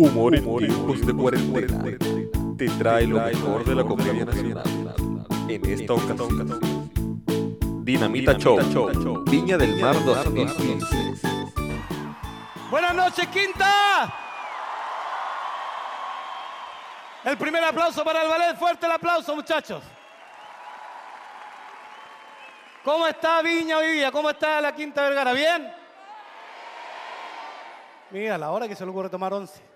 Humor en tiempos de cuarentena. Te trae lo mejor de la comedia nacional. En esta ocasión, Dinamita Show, Viña del Mar 2015. Buenas noches, Quinta. El primer aplauso para el ballet. Fuerte el aplauso, muchachos. ¿Cómo está Viña hoy día? ¿Cómo está la Quinta Vergara? ¿Bien? Mira, la hora que se le ocurre tomar once.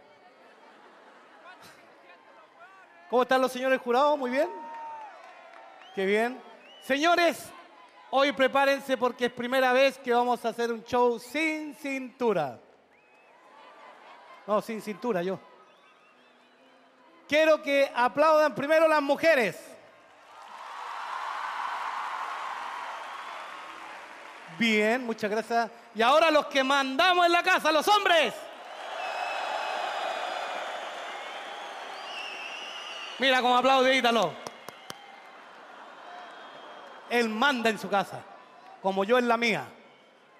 ¿Cómo están los señores jurados? ¿Muy bien? Qué bien. Señores, hoy prepárense porque es primera vez que vamos a hacer un show sin cintura. No, sin cintura yo. Quiero que aplaudan primero las mujeres. Bien, muchas gracias. Y ahora los que mandamos en la casa, los hombres. Mira cómo aplaude Ítalo. Él manda en su casa, como yo en la mía.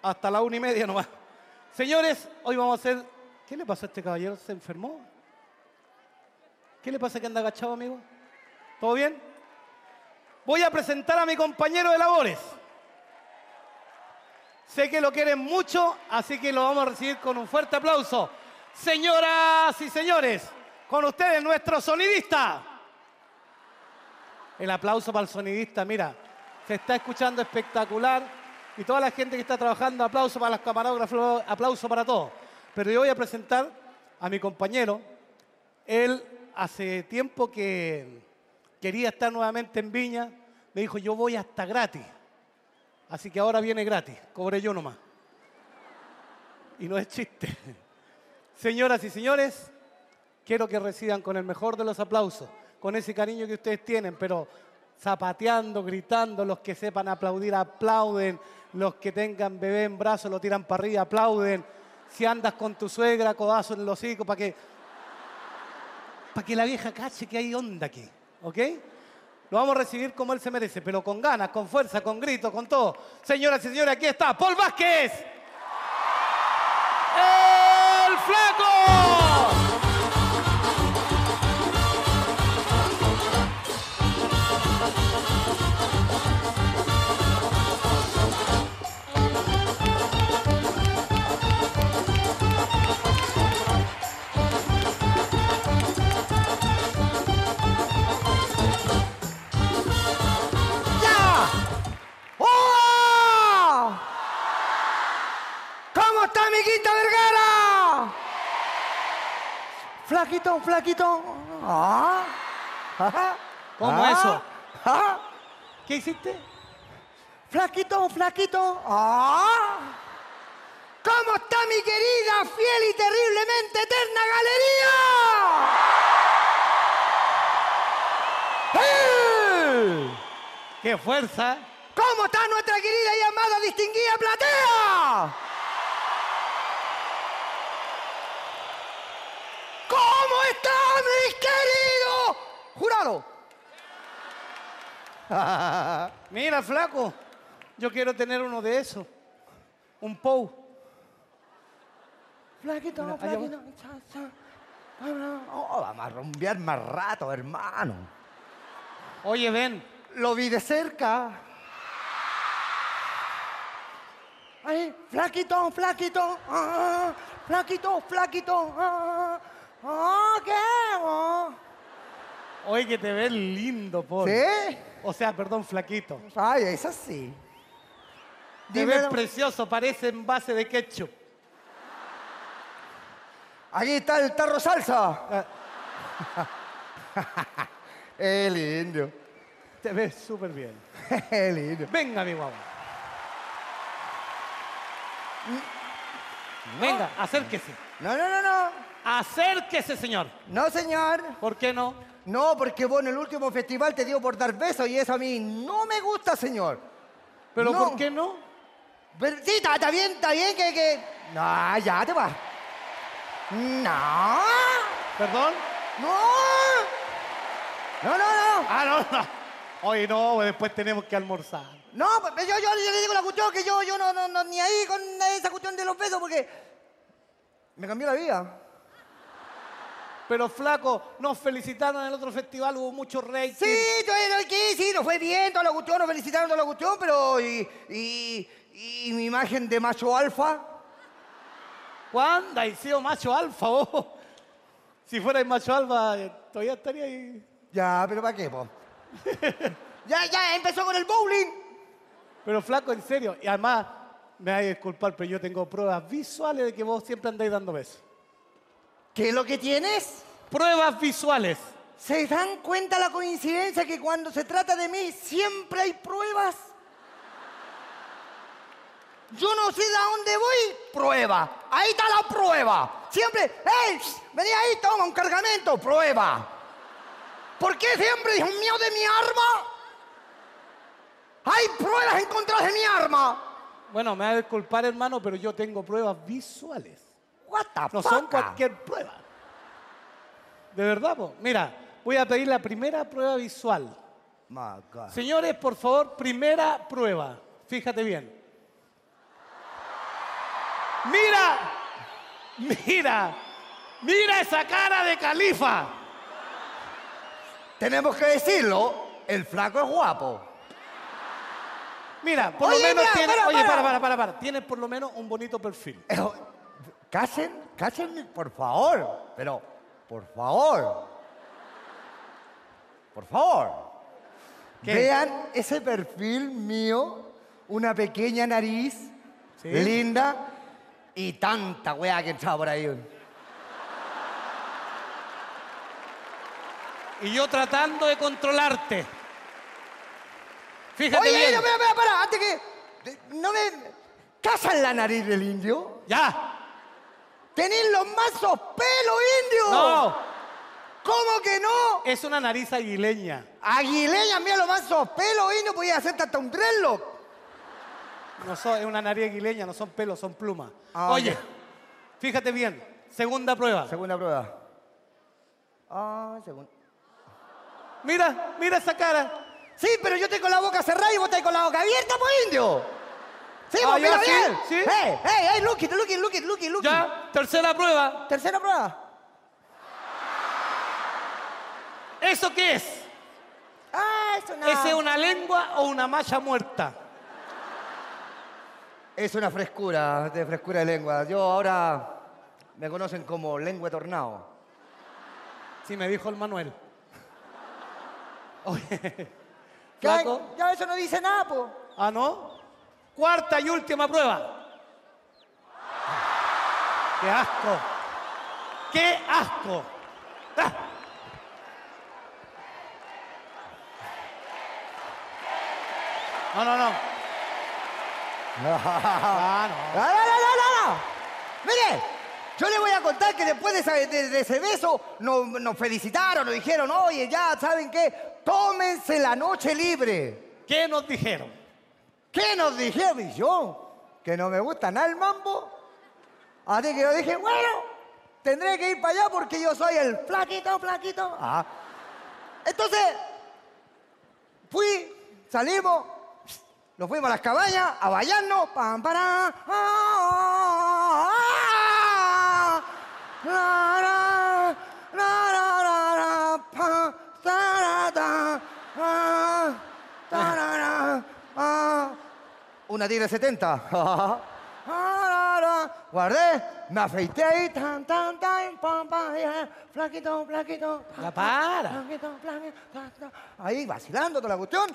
Hasta la una y media nomás. Señores, hoy vamos a hacer... ¿Qué le pasó a este caballero? ¿Se enfermó? ¿Qué le pasa que anda agachado, amigo? ¿Todo bien? Voy a presentar a mi compañero de labores. Sé que lo quieren mucho, así que lo vamos a recibir con un fuerte aplauso. Señoras y señores, con ustedes nuestro sonidista. El aplauso para el sonidista, mira, se está escuchando espectacular. Y toda la gente que está trabajando, aplauso para los camarógrafos, aplauso para todos. Pero yo voy a presentar a mi compañero. Él hace tiempo que quería estar nuevamente en Viña. Me dijo, yo voy hasta gratis. Así que ahora viene gratis, cobré yo nomás. Y no es chiste. Señoras y señores, quiero que reciban con el mejor de los aplausos, con ese cariño que ustedes tienen, pero zapateando, gritando, los que sepan aplaudir, aplauden, los que tengan bebé en brazos lo tiran para arriba, aplauden. Si andas con tu suegra, codazo en el hocico, para que, para que la vieja cache que hay onda aquí, ¿ok? Lo vamos a recibir como él se merece, pero con ganas, con fuerza, con grito, con todo. Señoras y señores, aquí está Paul Vázquez. Flaquito. Ah. ¿Cómo Ah. eso? Ah. ¿Qué hiciste? Flaquito, flaquito. Ah. ¿Cómo está mi querida, fiel y terriblemente eterna galería? ¡Qué fuerza! ¿Cómo está nuestra querida y amada distinguida platea? ¿Cómo está mis queridos? ¡Júralo! Mira, flaco, yo quiero tener uno de esos. Un POU. Flaquito, Mira, flaquito. Oh, vamos a rumbear más rato, hermano. Oye, ven, Lo vi de cerca. Ay, flaquito, flaquito. ah, flaquito, flaquito. ah, ah, ¿Qué? Ah. oye que te ves lindo, Paul. ¿Sí? O sea, perdón, flaquito. Ay, es así. Te Dime, ves precioso, parece envase de ketchup. Aquí está el tarro salsa. Ah, Es lindo. te ves súper bien. Es lindo. Venga, mi guagua. Venga, acérquese. No, no, no, no. Acérquese, señor. No, señor. ¿Por qué no? No, porque vos en el último festival te dio por dar besos y eso a mí no me gusta, señor. ¿Pero No. por qué no? Pero, sí, está, está bien, está bien que, que... No, ya te vas. No. ¿Perdón? No. No, no, no. Ah, no, no. Oye, no, después tenemos que almorzar. No, pues, yo, yo, yo le digo la cuestión que yo, yo no, no, no, ni ahí con esa cuestión de los besos porque me cambió la vida. Pero flaco, nos felicitaron en el otro festival, hubo mucho rating. Sí, aquí, sí, nos fue bien, toda la cuestión, nos felicitaron toda la cuestión, pero. ¿Y, y, y mi imagen de macho alfa? ¿Cuándo has sido macho alfa vos? Si fuerais macho alfa, eh, todavía estaría ahí. Ya, pero ¿para qué, po? ya, ya, empezó con el bowling. Pero flaco, en serio. Y además, me vais a disculpar, pero yo tengo pruebas visuales de que vos siempre andáis dando besos. ¿Qué es lo que tienes? Pruebas visuales. ¿Se dan cuenta la coincidencia que cuando se trata de mí siempre hay pruebas? Yo no sé de dónde voy, prueba. Ahí está la prueba. Siempre, ¡hey! Vení ahí, toma un cargamento, prueba. ¿Por qué siempre, Dios mío, de mi arma? Hay pruebas en contra de mi arma. Bueno, me va a disculpar, hermano, pero yo tengo pruebas visuales. What the No son cualquier prueba. De verdad, po. Mira, voy a pedir la primera prueba visual. Señores, por favor, primera prueba. Fíjate bien. Mira, mira, mira esa cara de califa. Tenemos que decirlo, el flaco es guapo. Mira, por Oye, lo menos mira, tiene, para, oye, para. para, para, para, para. Tienes por lo menos un bonito perfil. Casen, cásenme, por favor. Pero, por favor. Por favor. ¿Qué? Vean ese perfil mío, una pequeña nariz, Sí. linda, y tanta weá que entraba por ahí. Y yo tratando de controlarte. Fíjate Oye, bien. no, espera, espera, espera, antes que... No me... ¿Casan la nariz del indio? Ya. ¡Tenéis los mazos pelos, indio! No, ¿Cómo que no? es una nariz aguileña. Aguileña, mira los mazos pelos, indio, podía hacer hasta un dreadlock. No son, es una nariz aguileña, no son pelos, son plumas. Ah, Oye, fíjate bien. Segunda prueba. Segunda prueba. Ah, segunda. Mira, mira esa cara. Sí, pero yo tengo la boca cerrada y vos estás con la boca abierta, pues, indio. Sí, Ah, vos, ya, mira sí, bien. sí. Hey, hey, hey, look it, look it, look it, look it, look it. Ya, tercera prueba. Tercera prueba. ¿Eso qué es? Ah, es una... ¿Ese es una lengua o una malla muerta? Es una frescura, de frescura de lengua. Yo ahora me conocen como lengua tornado. Sí, me dijo el Manuel. Oye, Ya, ya eso no dice nada, po. Ah, ¿no? Cuarta y última prueba. ¡Qué asco! ¡Qué asco! Ah. No, no, no. Ah, no. No, no, no, no, no, no. Mire, yo le voy a contar que después de, esa- de- de ese beso nos, nos felicitaron, nos dijeron, oye, ya, ¿saben qué? Tómense la noche libre. ¿Qué nos dijeron? ¿Qué nos dijeron? Y yo, que no me gusta nada el mambo. Así que yo dije, bueno, tendré que ir para allá porque yo soy el flaquito, flaquito. Ah. Entonces, fui, salimos, nos fuimos a las cabañas a bañarnos. Pam, para, ah, ah, ah, ah. Una tigre 70. Guardé, me afeité ahí, tan, tan, tan, pam, pam, ya, flaquito, flaquito. La para. Flaquito, flaquito, flaquito. Ahí vacilando toda la cuestión.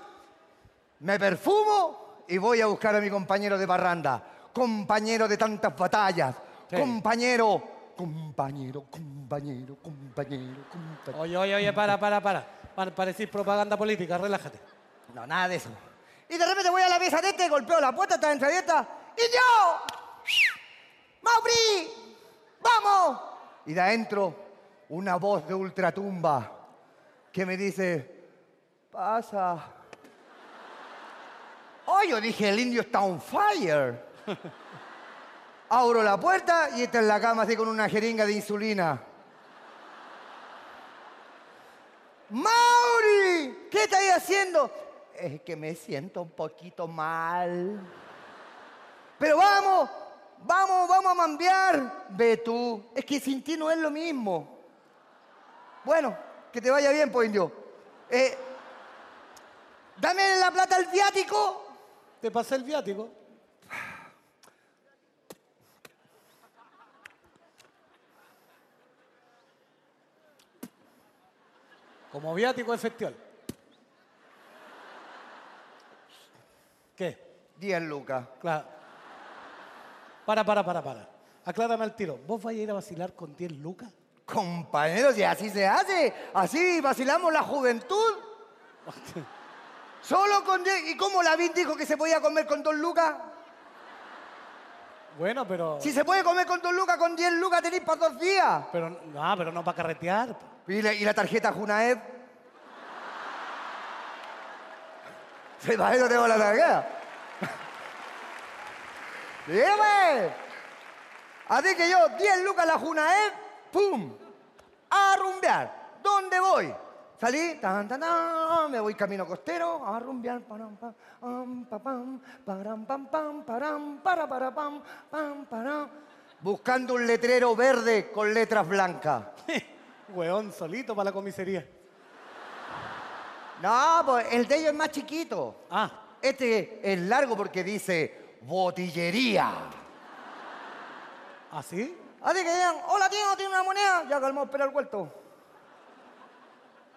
Me perfumo y voy a buscar a mi compañero de parranda. Compañero de tantas batallas. Sí. Compañero, compañero, compañero, compañero, compañero. Oye, oye, oye, para, para, para. Para, para decir propaganda política, relájate. No, nada de eso. Y de repente voy a la mesa de este, golpeo la puerta, está entreabierta. ¡Y yo! ¡Mauri! ¡Vamos! Y de adentro, una voz de ultratumba que me dice, pasa. Oh, yo dije, el indio está on fire. Abro la puerta y está en la cama así con una jeringa de insulina. ¡Mauri! ¿Qué estáis haciendo? Es que me siento un poquito mal. Pero vamos, vamos, vamos a mambear. Ve tú. Es que sin ti no es lo mismo. Bueno, que te vaya bien, pues, indio. Eh, dame la plata al viático. Te pasé el viático. Como viático de festival. ¿Qué? 10 lucas. Claro. Para, para, para, para. Aclárame al tiro. ¿Vos vais a ir a vacilar con 10 lucas? Compañeros, y así se hace. Así vacilamos la juventud. Solo con 10. ¿Y cómo la VIN dijo que se podía comer con 2 lucas? Bueno, pero. Si se puede comer con 2 lucas, con 10 lucas tenéis para dos días. Pero, no, pero no para carretear. ¿Y la, y la tarjeta Junaed? Se va no tengo la tarjeta. Dígame. Así que yo, 10 lucas la Junaed, ¡pum! A rumbear. ¿Dónde voy? Salí, tan, tan, tan, me voy camino costero, a rumbear, param, pam, pam, pa, pam, param, pam, pam, param, para, para, pam, pam, param. Buscando un letrero verde con letras blancas. Weón, solito para la comisaría. No, pues el de ellos es más chiquito. Ah, Este es largo porque dice botillería. ¿así? Así que digan, hola tío, ¿tiene una moneda? Ya calmó, espera el vuelto.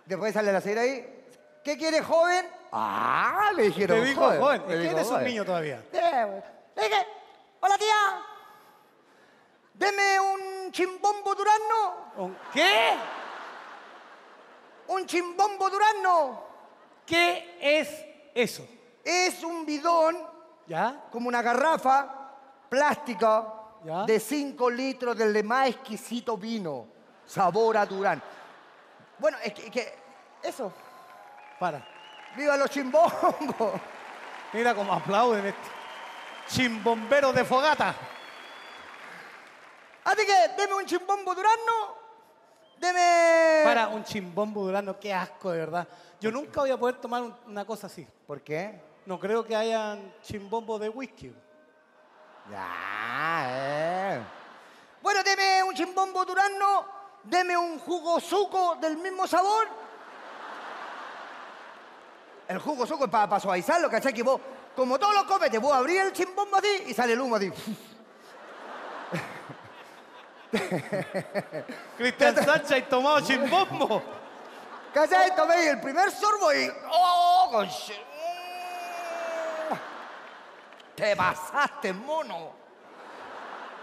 Después sale la señora ahí. ¿Qué quiere, joven? Ah, le dijeron Te dijo joven. Le ¿Y dijo quién es un joven. niño todavía? Eh. Le dije, hola tía. Deme un chimbombo durazno. ¿Un ¿Qué? Un chimbombo durazno. ¿Qué es eso? Es un bidón ¿Ya? como una garrafa plástica ¿Ya? de 5 litros del más exquisito vino, sabor a Durán. Bueno, es que, que- eso, Para. viva los chimbombos. Mira cómo aplauden este. Chimbombero de fogata. Así que deme un chimbombo durazno, deme... Para un chimbombo durano, qué asco de verdad. Yo nunca voy a poder tomar un- una cosa así. ¿Por qué? No creo que hayan chimbombo de whisky. Ya, eh. Bueno, deme un chimbombo durazno, deme un jugo suco del mismo sabor. El jugo suco es para suavizarlo, ¿cachai? Que vos, como todos los comes, te vos abrís el chimbombo así y sale el humo así. Cristian Sánchez tomado chimbombo. ¿Cachai? Toméis el primer sorbo y... ¡Oh, conche- ¡Te pasaste, mono!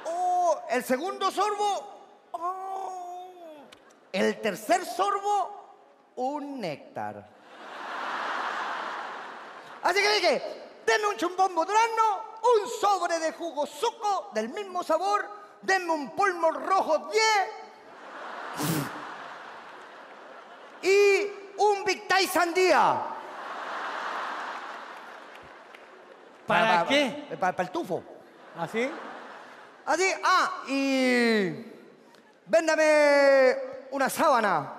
¡Oh! El segundo sorbo... ¡Oh! El tercer sorbo... Un néctar. Así que dije, denme un chumbombo durazno, un sobre de jugo suco del mismo sabor, denme un polvo rojo 10 y un Big Thai sandía. ¿Para qué? Para, el tufo. ¿Así? Así, ah, y véndame una sábana.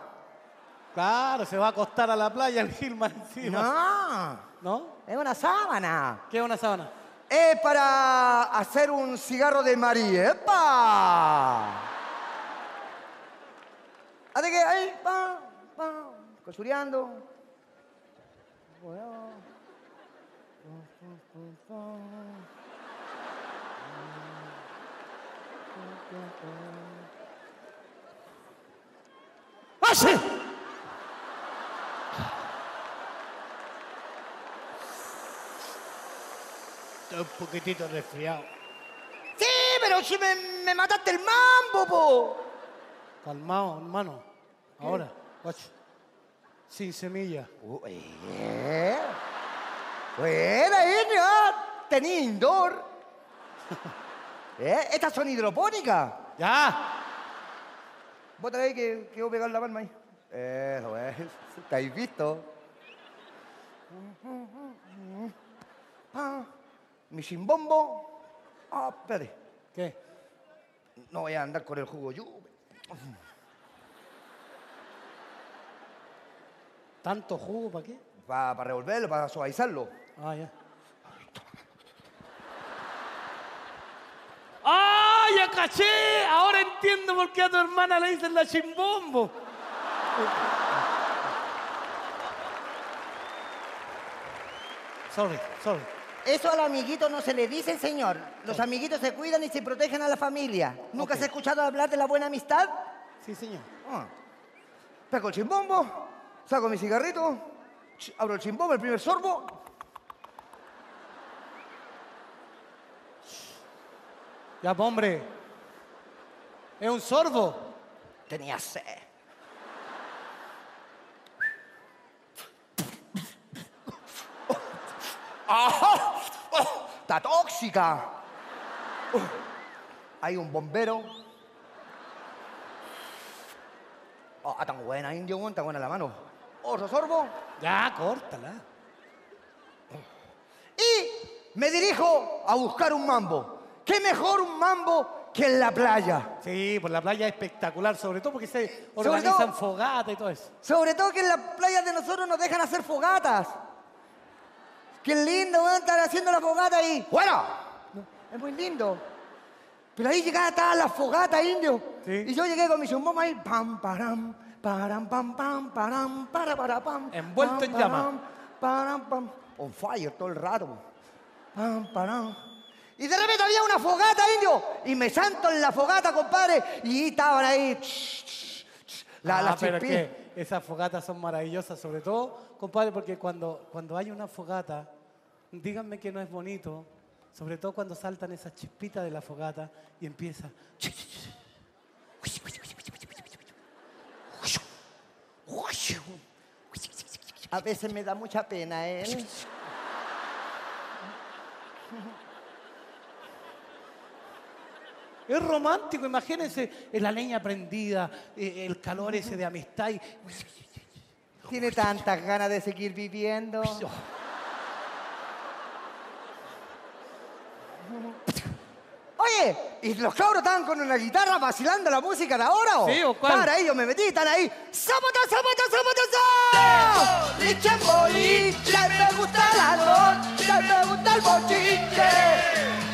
Claro, se va a acostar a la playa el Gilman encima. No, ¿No? es una sábana. ¿Qué es una sábana? Es para hacer un cigarro de María. ¡Epa! Así que ahí, pa, pa, cosureando. ¡Ah, sí! Estoy un poquitito resfriado. Sí, pero si me, me mataste el mambo, po. Calmado, hermano. Ahora, guacho. Sin semilla. Eh. Bueno, ahí ya tenía indoor. ¿Eh? Estas son hidropónicas. ¡Ya! Vos ahí que, que voy a pegar la palma ahí. Eso es. ¿Estáis visto? Ah, mi chimbombo. Ah, espérate. ¿Qué? No voy a andar con el jugo yo. ¿Tanto jugo para qué? Para revolverlo, para suavizarlo. Ah, ya. ¡Ah, ya caché! Ahora entiendo por qué a tu hermana le dicen la chimbombo. Sorry, sorry. Eso al amiguito no se le dice, señor. Los amiguitos se cuidan y se protegen a la familia. ¿Nunca Ok. se ha escuchado hablar de la buena amistad? Sí, señor. Ah. Saco el chimbombo, saco mi cigarrito, ch- abro el chimbombo, el primer sorbo. Ya, hombre. Es un sorbo. Tenía sed. ¡Ajá! ¡Oh! ¡Está tóxica! Uh, Hay un bombero. Oh, ah, tan buena, indio, tan buena la mano. Otro sorbo. Ya, córtala. Y me dirijo a buscar un mambo. ¿Qué mejor un mambo que en la playa? Sí, por la playa es espectacular, sobre todo porque se organizan fogatas y todo eso. Sobre todo que en las playas de nosotros nos dejan hacer fogatas. Qué lindo, van a estar haciendo la fogata ahí. ¡Fuera! Es muy lindo. Pero ahí llegaban todas las fogatas, indio. Sí. Y yo llegué con mi zumbombo ahí. Pam, param, param, pam, pam, param, para, para, pam. Envuelto pam, en llama. param, Param, pam. On fire todo el rato. Pam, param. Y de repente había una fogata, indio. Y me santo en la fogata, compadre. Y estaban ahí. La, ah, pero que esas fogatas son maravillosas, sobre todo, compadre, porque cuando, cuando hay una fogata, díganme que no es bonito, sobre todo cuando saltan esas chispitas de la fogata y empieza. A veces me da mucha pena ¿eh? él. Es romántico, imagínense la leña prendida, eh, el calor ese de amistad. y- Tiene tantas ganas de seguir viviendo. Oye, ¿y los cabros estaban con una guitarra vacilando la música de ahora? Sí, ¿o cuál? Para ahí, yo me metí, están ahí. ¡Sábata, sábata, sábata, sábata! ¡Liche boliche! ¡Me gusta la noche! ¡Me gusta el bochiche!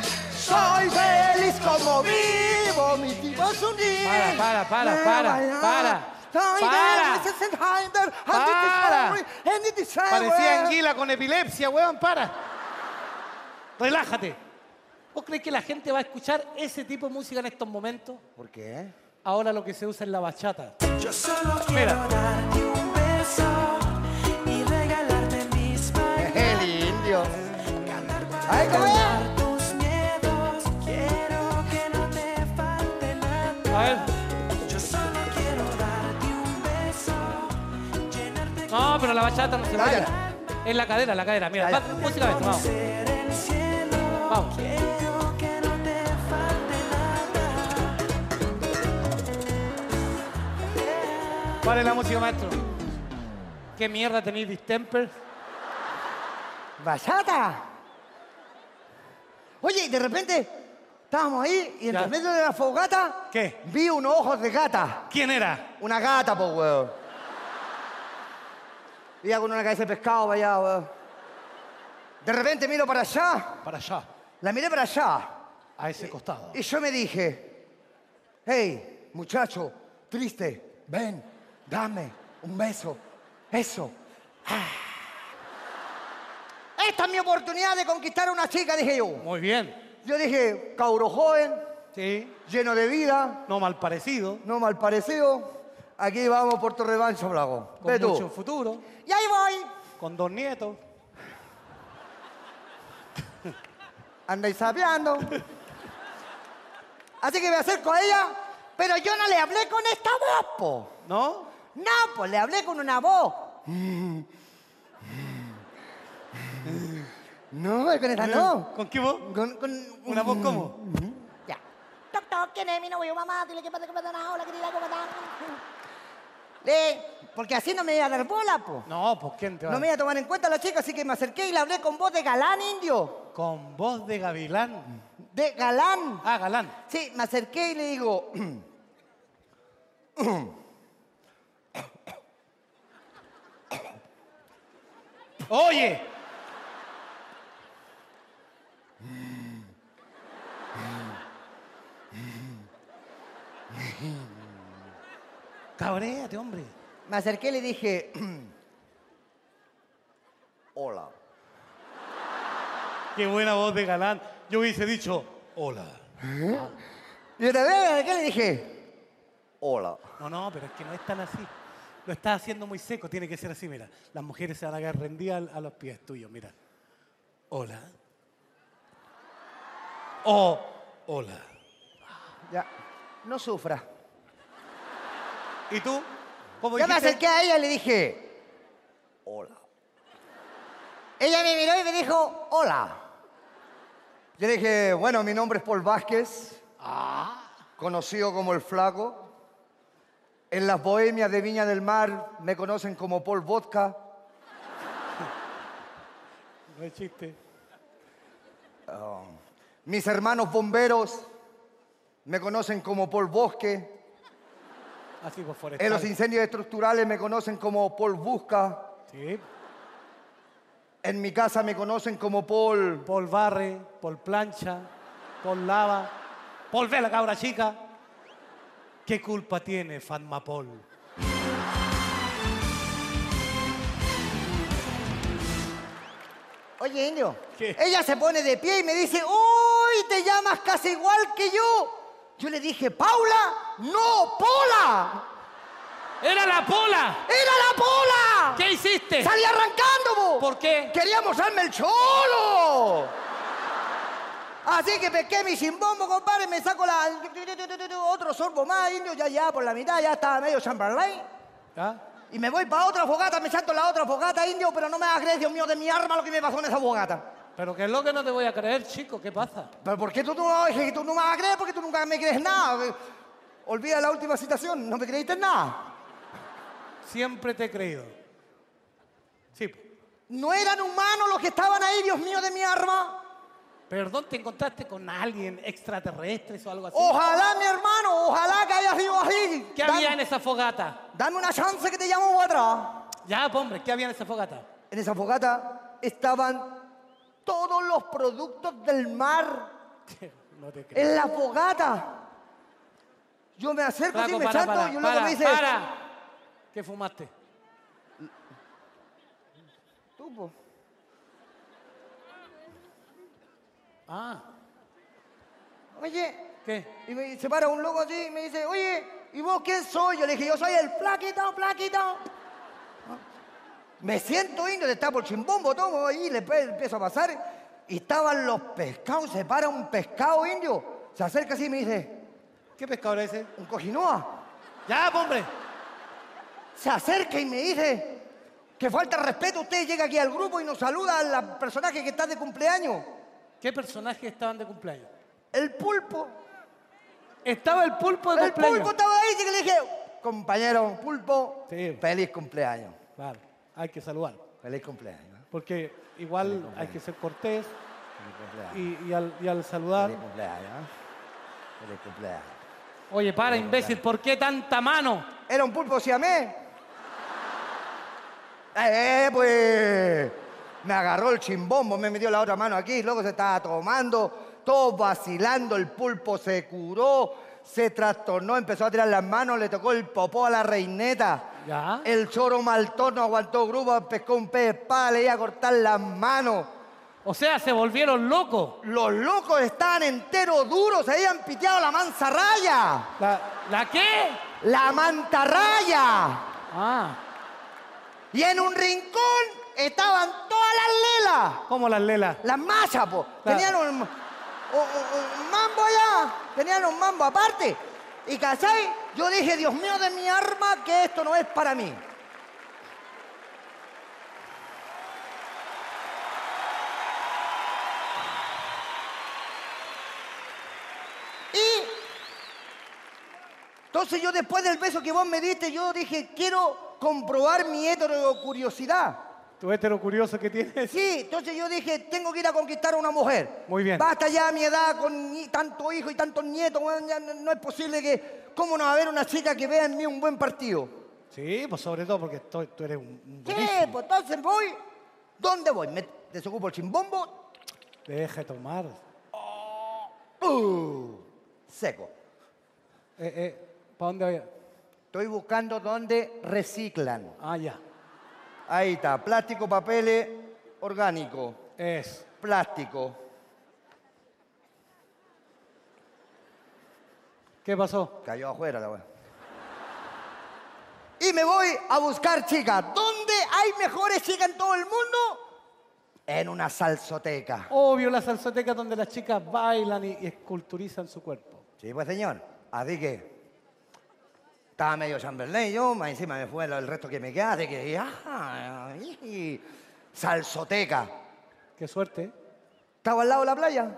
¡Soy feliz como vivo! ¡Mi tipo es un Para, para, para, para, para. Para. Parecía anguila con epilepsia, weón, para. Relájate. ¿Vos crees que la gente va a escuchar ese tipo de música en estos momentos? ¿Por qué? Ahora lo que se usa es la bachata. Yo solo quiero Mira. darte un beso y regalarte mis El indio. ¡Ay, cómo la bachata no se baila. Es la cadera, la cadera. Mira, va- música de esto, vamos. el. Vamos. ¿Cuál es la música, maestro? ¿Qué mierda tenéis distemper? ¡Bachata! Oye, y de repente estábamos ahí y entre Ya. medio de la fogata ¿Qué? vi unos ojos de gata. ¿Quién era? Una gata, po, weón. Iba con una cabeza de pescado para allá, weón. De repente miro para allá, Para allá, la miré para allá a ese costado. y yo me dije, hey, muchacho, triste, ven, dame un beso. Eso. Ah. Esta es mi oportunidad de conquistar a una chica, dije yo. Muy bien. Yo dije, cauro joven, Sí. lleno de vida, No mal parecido. no mal parecido. Aquí vamos por Torrebancho, Blago. Con Ve tú. mucho futuro. Y ahí voy. Con dos nietos. Andáis sapeando. Así que me acerco a ella, pero yo no le hablé con esta voz, po. ¿No? No, pues le hablé con una voz. No, con esta no. ¿Con qué voz? Con, con- ¿Una voz cómo? Ya. Toc, toc, ¿quién es mi novio, mamá? Dile que pasa, que pasa, hola, querida, ¿cómo estás? Le, porque así no me iba a dar bola, po. No, pues ¿quién te va No me iba a tomar en cuenta la chica, así que me acerqué y le hablé con voz de galán indio. Con voz de gavilán. De galán. Ah, galán. Sí, me acerqué y le digo, Oye. Cabréate, hombre. Me acerqué y le dije, hola. Qué buena voz de galán. Yo hubiese dicho, hola. Y otra vez me acerqué y le dije, hola. No, no, pero es que no es tan así. Lo estás haciendo muy seco, tiene que ser así, mira. Las mujeres se van a quedar rendidas a los pies tuyos, mira. Hola. Oh, hola. Ya, no sufra. ¿Y tú? ¿Cómo Yo me dijiste? acerqué a ella y le dije, hola. Ella me miró y me dijo, hola. Yo le dije, bueno, mi nombre es Paul Vázquez, conocido como el Flaco. En las bohemias de Viña del Mar me conocen como Paul Vodka. No es chiste. Mis hermanos bomberos me conocen como Paul Bosque. Así En los incendios estructurales me conocen como Paul Busca. Sí. En mi casa me conocen como Paul... Paul barre, Paul plancha, Paul lava, Paul ve a la cabra chica. ¿Qué culpa tiene Fatma Paul? Oye, Indio. ¿Qué? Ella se pone de pie y me dice, ¡Uy, te llamas casi igual que yo! Yo le dije, ¡Paula! ¡No, Pola! ¡Era la Pola! ¡Era la Pola! ¿Qué hiciste? ¡Salí arrancando, vos! ¿Por qué? ¡Quería mostrarme el cholo! Así que pesqué mi chimbombo, compadre, me saco la... otro sorbo más, Indio, ya, ya, por la mitad, ya estaba medio Chamberlain. ¿Ah? Y me voy para otra fogata, me salto la otra fogata, Indio, pero no me hagas Dios mío, de mi arma lo que me pasó en esa fogata. ¿Pero qué es lo que no te voy a creer, chico? ¿Qué pasa? ¿Pero por qué tú no, es que tú no me vas a creer? Porque tú nunca me crees nada. Olvida la última citación, no me creíste nada. Siempre te he creído. Sí. No eran humanos los que estaban ahí, Dios mío, de mi arma. Perdón, ¿te encontraste con alguien extraterrestre o algo así? Ojalá, mi hermano, ojalá que haya sido así. ¿Qué había en esa fogata? Dame una chance que te llamo para atrás. Ya, pues, hombre, ¿qué había en esa fogata? En esa fogata estaban todos los productos del mar No te creo. en la fogata. Yo me acerco así, Flaco, me para, salto para, y luego para, me dice... para. ¿Qué fumaste? Tú, po. Ah, Oye, ¿qué? y me, se para un loco así y me dice, oye, ¿y vos quién soy? Yo le dije, yo soy el flaquito, flaquito. Me siento indio, le tapo el chimbombo, todo ahí, le empiezo a pasar. Y estaban los pescados, se para un pescado indio, se acerca así y me dice, ¿Qué pescado era ese? un cojinoa. Ya, pues, hombre. Se acerca y me dice que falta de respeto, usted llega aquí al grupo y nos saluda al personaje que está de cumpleaños. ¿Qué personajes estaban de cumpleaños? El pulpo. Estaba el pulpo de El cumpleaños. pulpo estaba ahí y le dije, compañero pulpo, Sí. feliz cumpleaños. Vale, hay que saludar. Feliz cumpleaños. Porque igual hay que ser cortés Feliz cumpleaños. y, y al, y al saludar. Feliz cumpleaños. Feliz cumpleaños. Oye, para, imbécil, ¿por qué tanta mano? ¿Era un pulpo siamés? Eh, pues. Me agarró el chimbombo, me metió la otra mano aquí, luego se estaba tomando, todo vacilando, el pulpo se curó, se trastornó, empezó a tirar las manos, le tocó el popó a la reineta. Ya. El choro maltón no aguantó grupo, pescó un pez espada, le iba a cortar las manos. O sea, se volvieron locos. Los locos estaban enteros duros, se habían piteado la manzarraya. ¿La, ¿La qué? La mantarraya. Ah, Y en un rincón estaban todas las lelas. como las lelas. Las machas, po. Tenían un, un- un- un mambo allá. Tenían un mambo aparte. Y ¿cachai? Yo dije, Dios mío de mi arma, que esto no es para mí. Y entonces yo después del beso que vos me diste, yo dije, quiero comprobar mi curiosidad. ¿Tu hétero curioso que tienes? Sí, entonces yo dije, tengo que ir a conquistar a una mujer. Muy bien. Basta ya a mi edad con tanto hijo y tantos nietos, weón, ya no, no es posible que... ¿Cómo no va a haber una chica que vea en mí un buen partido? Sí, pues sobre todo porque tú, tú eres un, un Sí, buenísimo. pues entonces voy... ¿Dónde voy? Me desocupo el chimbombo. Deja de tomar. ¡uh! seco. Eh, eh, ¿Para dónde vaya? Estoy buscando dónde reciclan. Ah, ya. Ahí está, plástico, papeles, orgánico, Es. plástico. ¿Qué pasó? Cayó afuera la wea. Y me voy a buscar chicas. ¿Dónde hay mejores chicas en todo el mundo? En una salsoteca. Obvio, la salsoteca donde las chicas bailan y, y esculturizan su cuerpo. Sí, pues señor. Así que estaba medio Chamberlain yo, más encima me fue el resto que me queda, de que ah, y- salsoteca. Qué suerte. Estaba al lado de la playa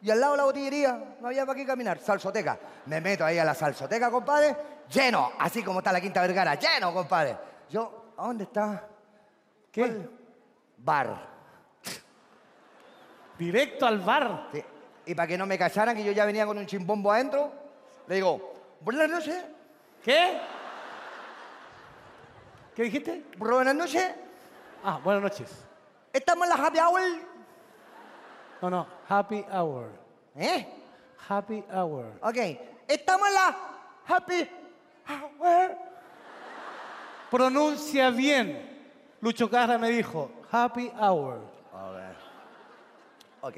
y al lado de la botillería, no había para qué caminar, salsoteca. Me meto ahí a la salsoteca, compadre, lleno, así como está la Quinta Vergara, lleno, compadre. Yo, ¿a dónde está? ¿Qué? ¿Cuál? Bar. Directo al bar. Sí. Y para que no me cacharan que yo ya venía con un chimbombo adentro, le digo, buenas noches, ¿Qué? ¿Qué dijiste? buenas noches, Ah, buenas noches. estamos en la happy hour. No, no. Happy hour. ¿Eh? Happy hour. Ok, estamos en la happy hour. Pronuncia bien. Lucho Carra me dijo, happy hour. A ver. Ok.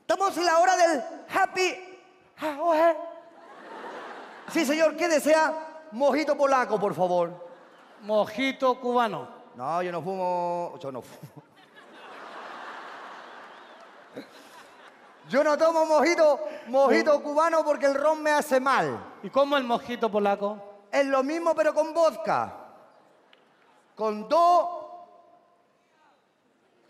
Estamos en la hora del happy hour. Sí, señor, ¿qué desea? Mojito polaco, por favor. Mojito cubano. No, yo no fumo. Yo no fumo. Yo no tomo mojito, mojito cubano porque el ron me hace mal. ¿Y cómo el mojito polaco? Es lo mismo, pero con vodka. Con dos.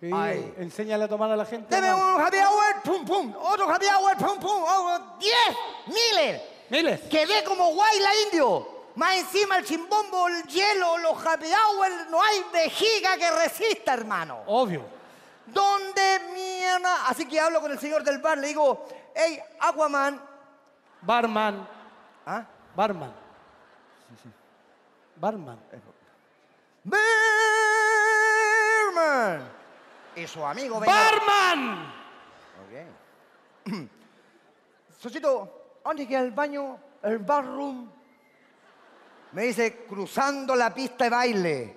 Sí, Ay. enséñale a tomar a la gente. Deme un happy hour, pum, pum. Otro happy hour, pum, pum. Oh, diez miles. Miles. Quedé como guayla indio. Más encima el chimbombo, el hielo, los happy hour, no hay vejiga que resista, hermano. Obvio. ¿Dónde mierda? Así que hablo con el señor del bar, le digo, hey, Aquaman. Barman. ¿Ah? Barman. Barman. Berman. Y su amigo venga. ¡Barman! Ok. Socito, ¿dónde queda el baño? El barroom. Me dice, cruzando la pista de baile.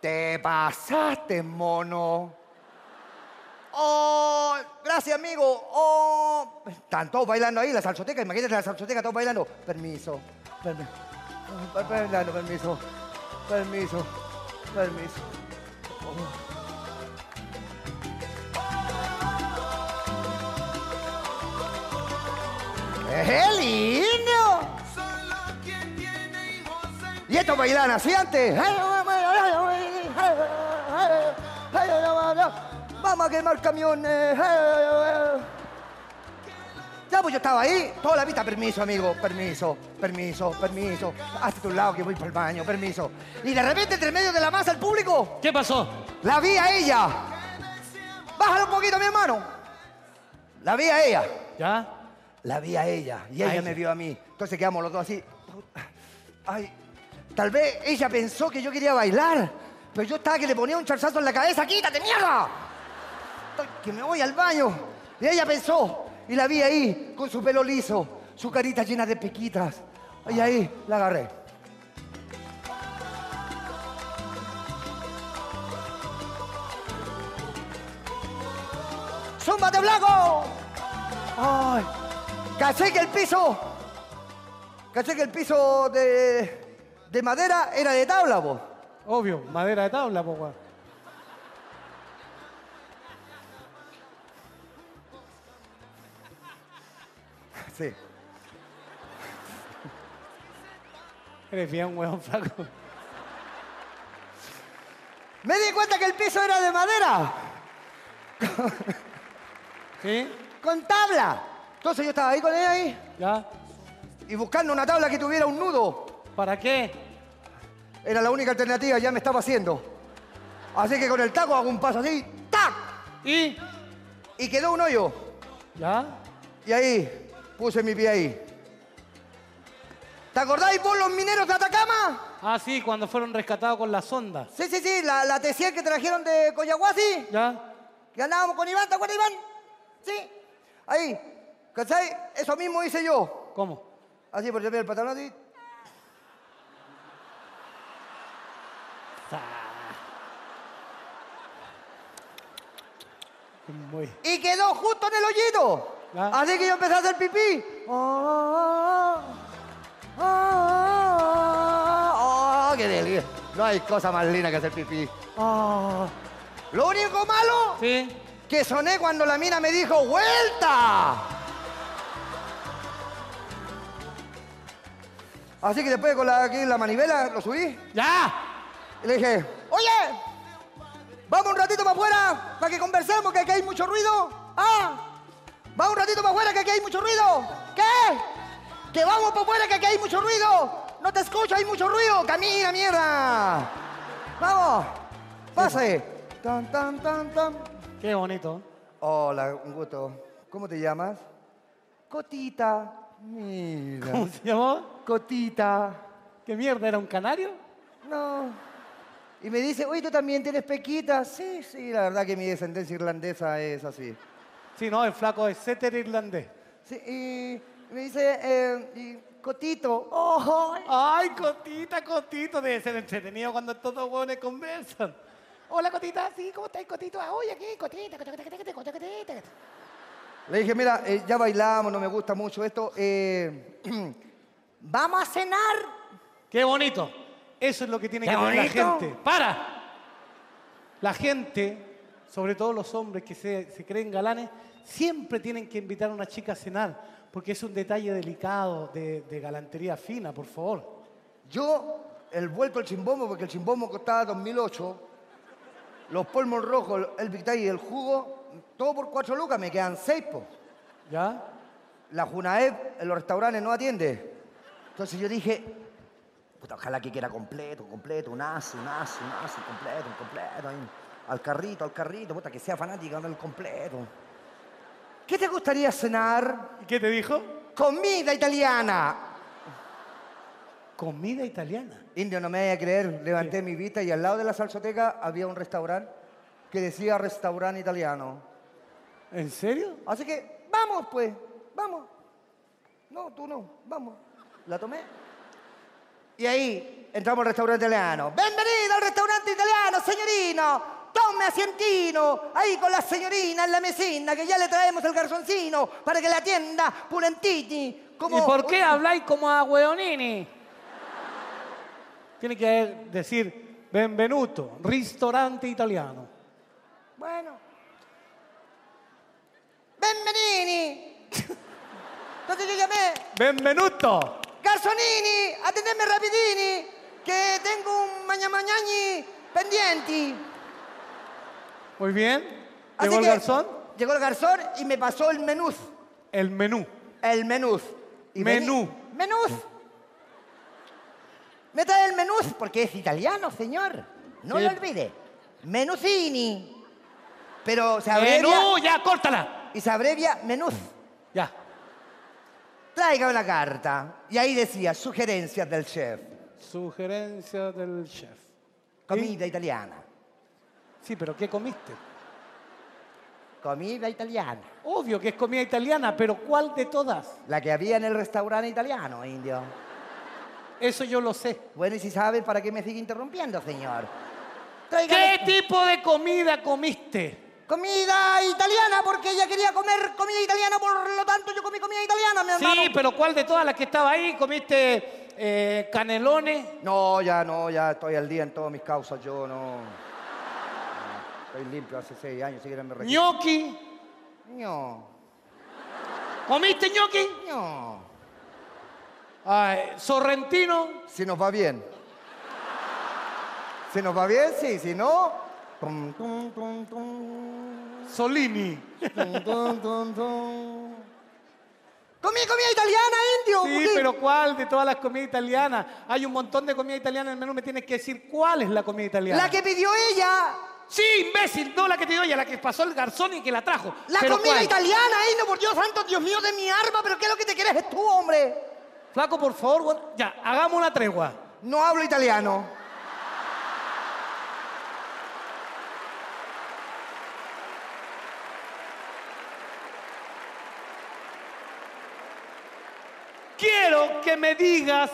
Te pasaste, mono. Oh, gracias, amigo. Oh, están todos bailando ahí, la salsoteca. Imagínate la salsoteca, todos bailando. Permiso. Permiso. Bailando, permiso. Permiso. Permiso. ¡Es lindo! ¿Y estos bailan así antes? Vamos a quemar camiones. Ya, pues yo estaba ahí, toda la vista, permiso, amigo, permiso, permiso, permiso. Hazte un lado que voy para el baño, permiso. Y de repente, entre medio de la masa, el público, ¿Qué pasó? la vi a ella. Bájalo un poquito, mi hermano. La vi a ella. ¿Ya? La vi a ella y A ella ella. me vio a mí. Entonces quedamos los dos así. Ay, tal vez ella pensó que yo quería bailar, pero yo estaba que le ponía un charzazo en la cabeza. ¡Quítate, mierda! Que me voy al baño. Y ella pensó, y la vi ahí, con su pelo liso, su carita llena de pequitas. Y ahí la agarré. ¡Zúmbate, blanco! ¡Ay! Caché que el piso. Caché que el piso de, de madera era de tabla, vos. Obvio, madera de tabla, po, weón. Sí. Eres bien, weón, flaco. Me di cuenta que el piso era de madera, ¿Sí? con tabla. Entonces yo estaba ahí con ella ahí ¿Ya? y buscando una tabla que tuviera un nudo. ¿Para qué? Era la única alternativa, ya me estaba haciendo. Así que con el taco hago un paso así, ¡tac! ¿Y? Y quedó un hoyo. ¿Ya? Y ahí puse mi pie ahí. ¿Te acordáis vos los mineros de Atacama? Ah, sí, cuando fueron rescatados con la sonda. Sí, sí, sí, la, la T100 que trajeron de Coyahuasi. ¿Ya? Que andábamos con Iván, ¿te acuerdas, Iván? Sí. Ahí. ¿Cachai? Eso mismo hice yo. ¿Cómo? Así, por ejemplo, el pantalón así. Y quedó justo en el hoyito. Ah. Así que yo empecé a hacer pipí. Ah, ah, oh, qué delirio. No hay cosa más linda que hacer pipí. Lo único malo ¿Sí? que soné cuando la mina me dijo ¡Vuelta! Así que después con la, aquí la manivela lo subí ¡Ya! y le dije, oye, vamos un ratito para afuera para que conversemos, que aquí hay mucho ruido. Ah, vamos un ratito para afuera, que aquí hay mucho ruido. ¿Qué? Que vamos para afuera, que aquí hay mucho ruido. No te escucho, hay mucho ruido. Camina, mierda. Vamos, pase. Tan, tan, tan, tan. Qué bonito. Hola, un gusto. ¿Cómo te llamas? Cotita. Mira. ¿Cómo se llamó? Cotita. ¿Qué mierda? ¿Era un canario? No. Y me dice, oye, ¿tú también tienes pequitas? Sí, sí, la verdad que mi descendencia irlandesa es así. Sí, no, el flaco es setter irlandés. Sí, y me dice, eh, y Cotito, oh, Ay, Cotita, Cotito, debe ser entretenido cuando estos dos hueones conversan. Hola, Cotita, sí, ¿cómo estás, Cotito? Ah, Oye, aquí, Cotita, Cotita, Cotita, Cotita, Cotita. Le dije, mira, eh, ya bailamos, no me gusta mucho esto. eh, ¿Vamos a cenar? Qué bonito. Eso es lo que tiene que hacer la gente. ¡Para! La gente, sobre todo los hombres que se, se creen galanes, siempre tienen que invitar a una chica a cenar, porque es un detalle delicado de, de galantería fina, por favor. Yo, el vuelto al chimbombo, porque el chimbombo costaba 2008, los polmos rojos, el Big y el jugo, todo por cuatro lucas, me quedan seis, po. ¿Ya? La Junaep en los restaurantes no atiende. Entonces yo dije, puta, ojalá que quiera completo, completo, un as, un as, un as, un completo, un completo. ahí. Al carrito, al carrito, puta, que sea fanática del completo. ¿Qué te gustaría cenar? ¿Y qué te dijo? Comida italiana. Comida italiana. Indio, no me vaya a creer, levanté mi vista y al lado de la salsoteca había un restaurante que decía restaurante italiano. ¿En serio? Así que, vamos pues, vamos. No, tú no, vamos. La tomé. Y ahí entramos al restaurante italiano. Bienvenido al restaurante italiano, señorino. Tome asientino, ahí con la señorina en la mesina, que ya le traemos el garzoncino para que la atienda pulentiti. Como... ¿Y por qué habláis como a hueonini? Tiene que decir benvenuto, ristorante italiano. Bueno. Benvenini. Entonces yo llamé, ¡Benvenuto! Garzonini, atendeme rapidini, que tengo un maña mañañi pendienti. Muy bien. ¿Llegó el garzón? Llegó el garzón y me pasó el menús. El menú. El menús. Y Menú. Menús. Me trae el menús porque es italiano, señor. No Sí. lo olvide. Menusini. Pero se abrevia... ¡Menú! ¡Ya, córtala! Y se abrevia menús. Ya. Traiga una carta. Y ahí decía, sugerencias del chef. Sugerencia del chef. Comida italiana. Sí, pero ¿qué comiste? Comida italiana. Obvio que es comida italiana, pero ¿cuál de todas? La que había en el restaurante italiano, indio. Eso yo lo sé. Bueno, y si sabe, ¿para qué me sigue interrumpiendo, señor? ¿Qué tipo de comida comiste? Comida italiana, porque ella quería comer comida italiana, por lo tanto yo comí comida italiana, mi hermano. Sí, pero ¿cuál de todas las que estaba ahí? ¿Comiste eh, canelones? No, ya no, ya estoy al día en todas mis causas, yo no... no, Estoy limpio hace seis años, si quieren me registro. ¿Ñoqui? No, ¿Comiste ñoqui? no. Ay, ¿Sorrentino? Si nos va bien. Si nos va bien, sí, si no... tum, tum, tum, tum, Solini. tum, tum, tum, tum. Comí comida italiana, indio. Sí, porque- pero ¿cuál de todas las comidas italianas? Hay un montón de comida italiana en el menú, me tienes que decir cuál es la comida italiana. La que pidió ella. Sí, imbécil, no la que te dio ella, la que pasó el garzón y que la trajo. La ¿Pero comida cuál? italiana, indio, por Dios santo, Dios mío de mi arma, pero ¿qué es lo que te quieres es tú, hombre? Flaco, por favor, ya, hagamos una tregua. No hablo italiano. Quiero que me digas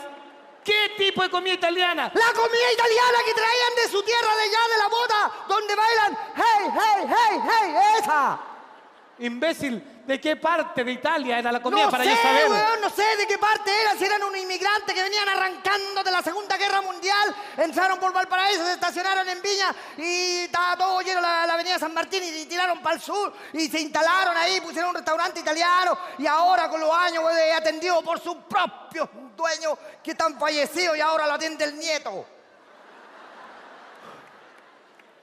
¿Qué tipo de comida italiana? La comida italiana que traían de su tierra de allá, de la bota, donde bailan, hey, hey, hey, hey, esa. Imbécil, ¿de qué parte de Italia era la comida no para sé, yo saber? weón, no sé de qué parte era, si eran unos inmigrantes que venían arrancando de la Segunda Guerra Mundial, entraron por Valparaíso, se estacionaron en Viña y estaba todo lleno la, la avenida San Martín y, tiraron para el sur y se instalaron ahí, pusieron un restaurante italiano y ahora con los años weón, atendido por sus propios dueños que están fallecidos y ahora lo atiende el nieto.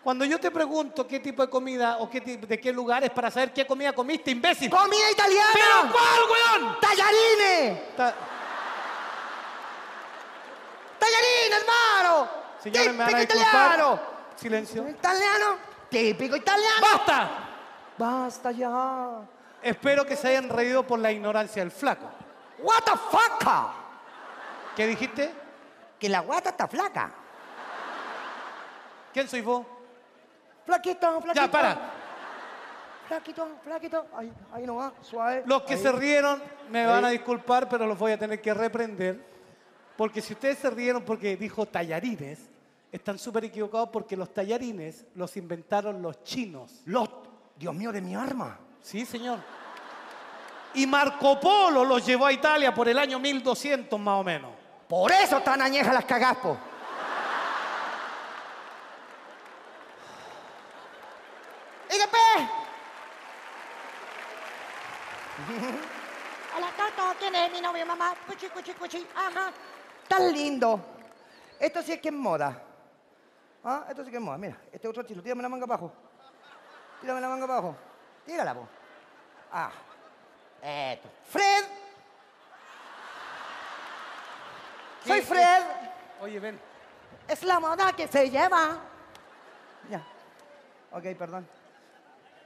Cuando yo te pregunto qué tipo de comida o qué de qué lugares para saber qué comida comiste, imbécil. ¡Comida italiana! ¿Pero cuál, weón? ¡Tallarines! Ta- ¡Tallarines, hermano! Señores, me van a ¡Típico disculpar. italiano! Silencio. ¿Italiano? ¡Típico italiano! ¡Basta! ¡Basta ya! Espero que se hayan reído por la ignorancia del flaco. ¡What the fuck! ¿Qué dijiste? Que la guata está flaca. ¿Quién sois vos? Flaquito, flaquito. Ya, para. Flaquito, flaquito. Ahí, ahí no va, suave. Los que Ahí. se rieron me van a disculpar, pero los voy a tener que reprender. Porque si ustedes se rieron porque dijo tallarines, están súper equivocados porque los tallarines los inventaron los chinos. Los... Dios mío, de mi arma. Sí, señor. Y Marco Polo los llevó a Italia por el año 1200 más o menos. Por eso están añejas las cagaspo. ¿Y qué pe? Hola, Tato, ¿quién es mi novio, mamá? Cuchi, cuchi, cuchi. Ajá. Tan lindo. Esto sí es que es moda. ¿Ah? Esto sí que es moda. Mira, este otro estilo. Tírame la manga abajo. Tírame la manga abajo. Tírala, vos. Ah. Esto. Fred. Soy ¿Qué- Fred. Oye, ven. Es la moda que se lleva. Ya. Ok, perdón.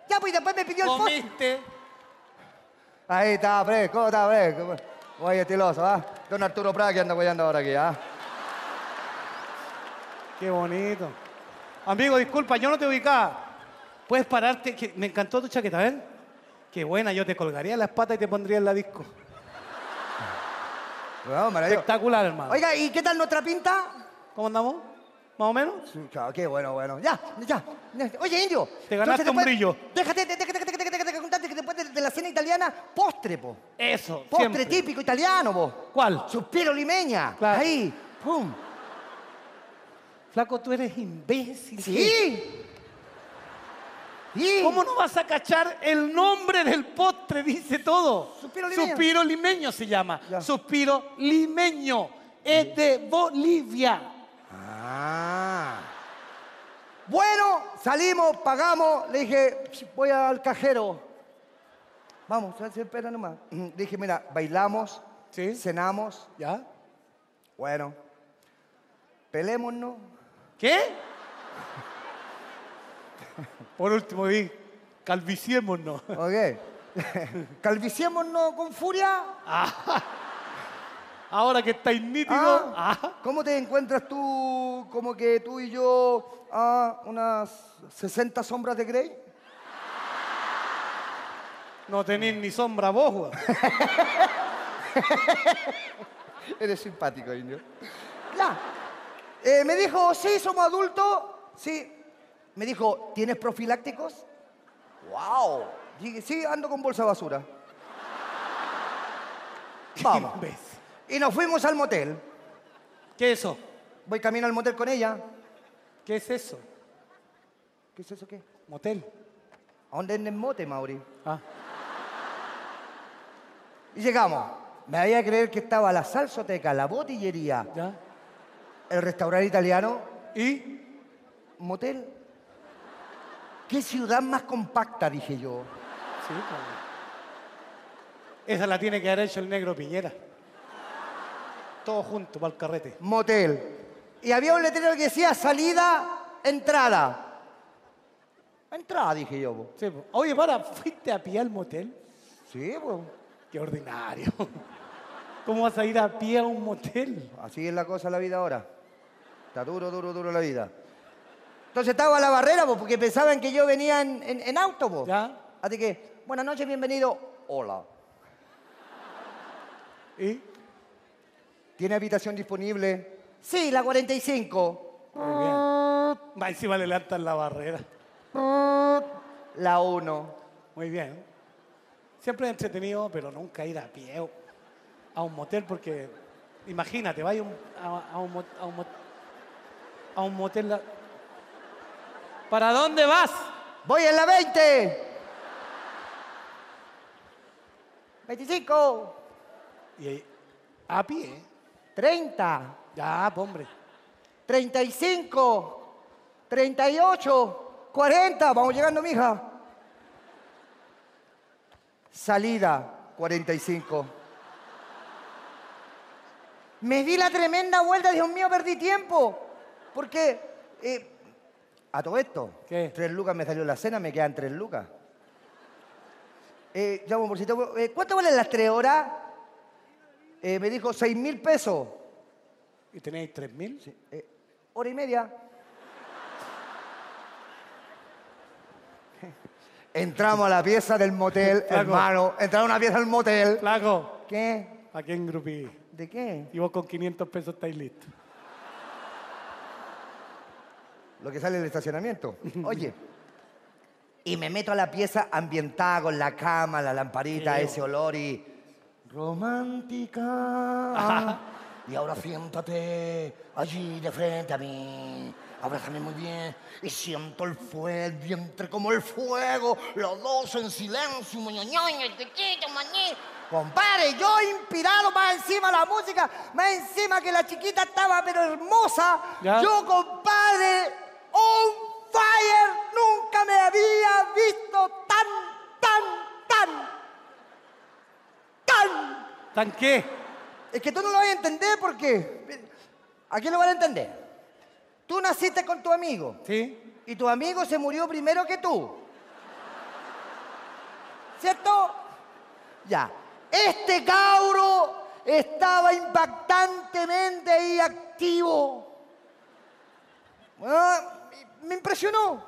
Ya, pues después me pidió el post. Comiste. Ahí está, Fred. ¿Cómo está, Fred? ¿Cómo- Muy estiloso, ¿ah? Don Arturo Prat que anda apoyando ahora aquí, ¿ah? Qué bonito. Amigo, disculpa, yo no te ubicaba. Puedes pararte, que me encantó tu chaqueta, ¿ven? Qué buena, yo te colgaría las patas y te pondría en la disco. Bueno. Espectacular, hermano. Oiga, ¿y qué tal nuestra pinta? ¿Cómo andamos? ¿Más o menos? Sí, claro, qué bueno, bueno. Ya, ya. Oye, Indio. Te ganaste un brillo. Déjate, déjate, déjate, déjate, déjate, después de, de la cena italiana, postre, po. Eso, Postre siempre. típico italiano, po. ¿Cuál? Suspiro limeña. Claro. Ahí, pum. Flaco, tú eres imbécil. Sí. Sí. ¿Cómo no vas a cachar el nombre del postre? Dice todo. Suspiro limeño. Suspiro limeño se llama. Ya. Suspiro limeño. Es de Bolivia. Ah. Bueno, salimos, pagamos. Le dije, voy al cajero. Vamos, espera nomás. Dije, mira, bailamos, Sí. cenamos. ¿Ya? Bueno, pelémonos. ¿Qué? Por último, di, calviciémonos. Ok. Calviciémonos con furia. Ahora que estáis nítidos. Ah, ah, ¿Cómo te encuentras tú, como que tú y yo, a unas 60 sombras de Grey? No tenéis ni sombra vos. Eres simpático, indio. Ya. Eh, me dijo, sí, somos adultos. Sí. Me dijo, ¿tienes profilácticos? ¡Wow! Dije, sí, ando con bolsa de basura. Vamos. Y nos fuimos al motel. ¿Qué es eso? Voy camino al motel con ella. ¿Qué es eso? ¿Qué es eso qué? Motel. ¿A dónde es el mote, Mauri? Ah. Y llegamos. Me había creer que estaba la salsoteca, la botillería, ¿Ya? el restaurante italiano, ¿Y? motel. ¿Qué ciudad más compacta, dije yo? Sí, pues. Esa la tiene que haber hecho el negro Piñera. Todo junto para el carrete. Motel. Y había un letrero que decía salida, entrada. Entrada, dije yo. po. Sí. Oye, para, ¿fuiste a pie al motel? Sí, pues. Qué ordinario. ¿Cómo vas a ir a pie a un motel? Así es la cosa la vida ahora. Está duro, duro, duro la vida. Entonces estaba a la barrera, po, porque pensaban que yo venía en, en- en auto. ¿Ya? Así que, buenas noches, bienvenido. Hola. ¿Y? ¿Tiene habitación disponible? Sí, la 45. Muy bien. Va encima le levantan la barrera. La 1. Muy bien. Siempre es entretenido, pero nunca ir a pie o- a un motel porque, imagínate, vaya un- a, a un, mot- a un a un motel. la- ¿Para dónde vas? Voy en la 20. 25. Y ahí, a pie. 30. Ya, hombre. 35. 38. 40. Vamos llegando, mija. Salida. 45. Me di la tremenda vuelta, Dios mío, perdí tiempo. Porque, eh, a todo esto, ¿Qué? tres lucas me salió la cena, me quedan tres lucas. Eh, eh, ¿cuánto valen las tres horas? Eh, me dijo seis mil pesos. ¿Y tenéis 3.000? Eh, hora y media. Entramos a la pieza del motel, Flaco. hermano. Entramos a una pieza del motel. Flaco, ¿Qué? ¿a quién grupí? ¿De qué? Y vos con 500 pesos estáis listos. Lo que sale del estacionamiento. Oye. Y me meto a la pieza ambientada con la cama, la lamparita, ese olor y. Romántica. y ahora siéntate allí de frente a mí. Abrázame muy bien. Y siento el fuego, el vientre como el fuego. Los dos en silencio. Muñoñoño, chiquito, mañí. Compadre, yo inspirado más encima la música, más encima que la chiquita estaba pero hermosa. Ya. Yo, compadre, on fire, nunca me había visto tan, tan, tan, tan. ¿Tan qué? Es que tú no lo vas a entender porque... ¿A quién lo van a entender? Tú naciste con tu amigo ¿Sí? y tu amigo se murió primero que tú. ¿Cierto? Ya. Este cabro estaba impactantemente ahí activo. Ah, me impresionó.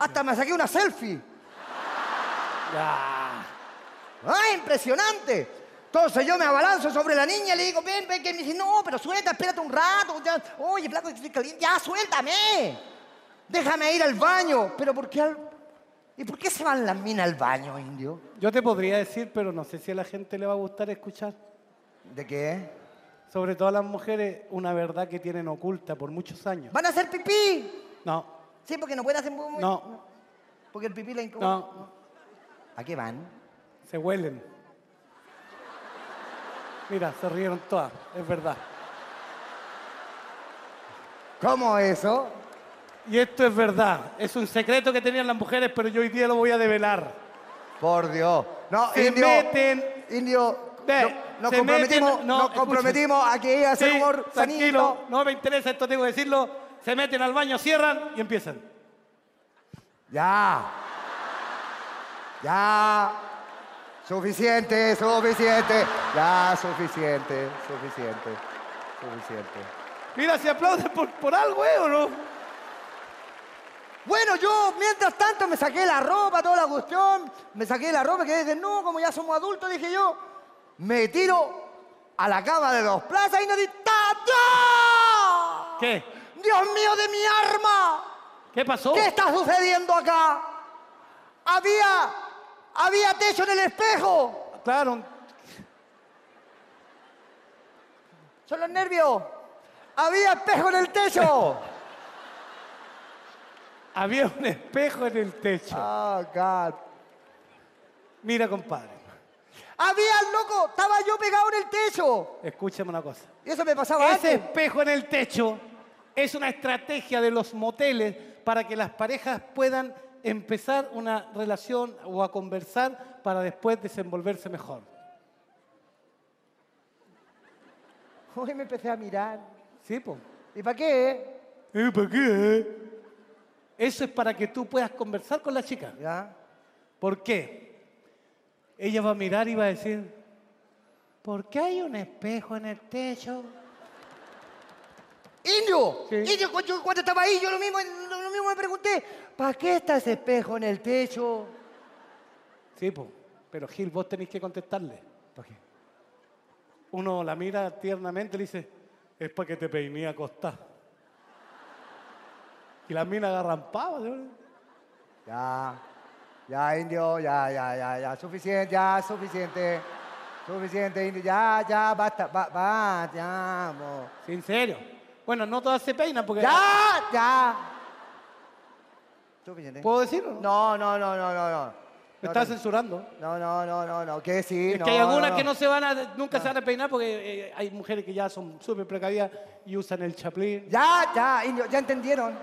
Hasta me saqué una selfie. Ya. ¡Ah, impresionante! Entonces yo me abalanzo sobre la niña y le digo, ven, ven, que me dice, no, pero suelta, espérate un rato. ya. Oye, flaco, caliente, ya, suéltame. Déjame ir al baño. Pero ¿por qué al... ¿Y por qué se van las minas al baño, indio? Yo te podría decir, pero no sé si a la gente le va a gustar escuchar. ¿De qué? Sobre todo a las mujeres, una verdad que tienen oculta por muchos años. ¿Van a hacer pipí? No, Sí, porque no pueden hacer... mu- no, Porque el pipí la incomoda. no, ¿A qué van? se huelen. Mira, se rieron todas, es verdad. ¿Cómo eso? Y esto es verdad, es un secreto que tenían las mujeres, pero yo hoy día lo voy a develar. Por Dios. No, Se indio... meten- Indio... No- nos se comprometimos, meten- no, nos comprometimos a que iba a Sí, humor tranquilo, sanito. no me interesa, esto tengo que decirlo. Se meten al baño, cierran y empiezan. Ya. Ya. Suficiente, suficiente. Ya, suficiente, suficiente, suficiente. Mira, si aplauden por, por algo, ¿eh? ¿O no? Bueno, yo mientras tanto me saqué la ropa, toda la cuestión. Me saqué la ropa, que desnudo, como ya somos adultos, dije yo. Me tiro a la cama de dos plazas y no di ¡Tata! ¿Qué? ¡Dios mío de mi arma! ¿Qué pasó? ¿Qué está sucediendo acá? Había, había techo en el espejo. Claro, Son los nervios. Había espejo en el techo. había un espejo en el techo. Oh, God. Mira, compadre, Había, loco, estaba yo pegado en el techo. escúchame una cosa. Y eso me pasaba Ese antes. espejo en el techo es una estrategia de los moteles para que las parejas puedan empezar una relación o a conversar para después desenvolverse mejor. Hoy me empecé a mirar. ¿Sí, po? ¿Y para qué? ¿Eh, ¿Para qué? Eso es para que tú puedas conversar con la chica. ¿Ya? ¿Por qué? Ella va a mirar y va a decir, ¿por qué hay un espejo en el techo? Indio, Sí. Indio, cuando estaba ahí, yo lo mismo, mismo me pregunté, ¿para qué está ese espejo en el techo? Sí, pero Gil, vos tenés que contestarle. ¿Para qué? uno la mira tiernamente y le dice, es para que te peiné acostá. Y las minas agarran pavas. Ya, ya, indio, ya, ya, ya, ya, suficiente, ya, suficiente. Suficiente, indio, ya, ya, basta, va, va, ya, mo. Sí, en serio. Bueno, no todas se peinan porque... Ya, ya. ¿Puedo decirlo? No, no, no, no, no, no. Me no, censurando. no, no, no, no, no, que sí, Es no, que hay algunas no, que no. se van a, nunca se van a peinar porque eh, hay mujeres que ya son súper precavidas y usan el chaplín. Ya, ya, indio, ya entendieron.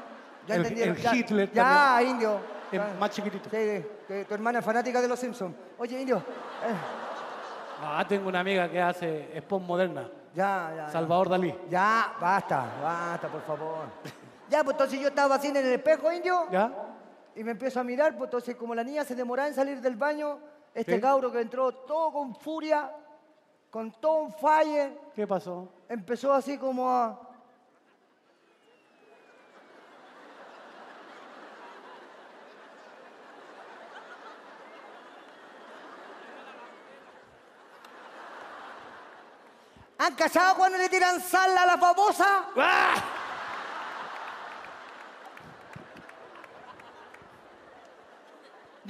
Ya El- entendieron. el ya, Hitler Ya, indio. Es Ya. más chiquitito. Sí, sí, que tu hermana es fanática de los Simpsons. Oye, indio. eh, Ah, tengo una amiga que hace spawn moderna. ya, ya. ya. Salvador Dalí. Ya, basta, basta, por favor. Ya, pues entonces yo estaba así en el espejo, indio, ¿Ya? y me empiezo a mirar, pues entonces como la niña se demoraba en salir del baño, este Sí. cabro que entró todo con furia, con todo un falle, ¿Qué pasó? empezó así como a... ¿Han cachado cuando le tiran sal a la famosa? ¡Ah!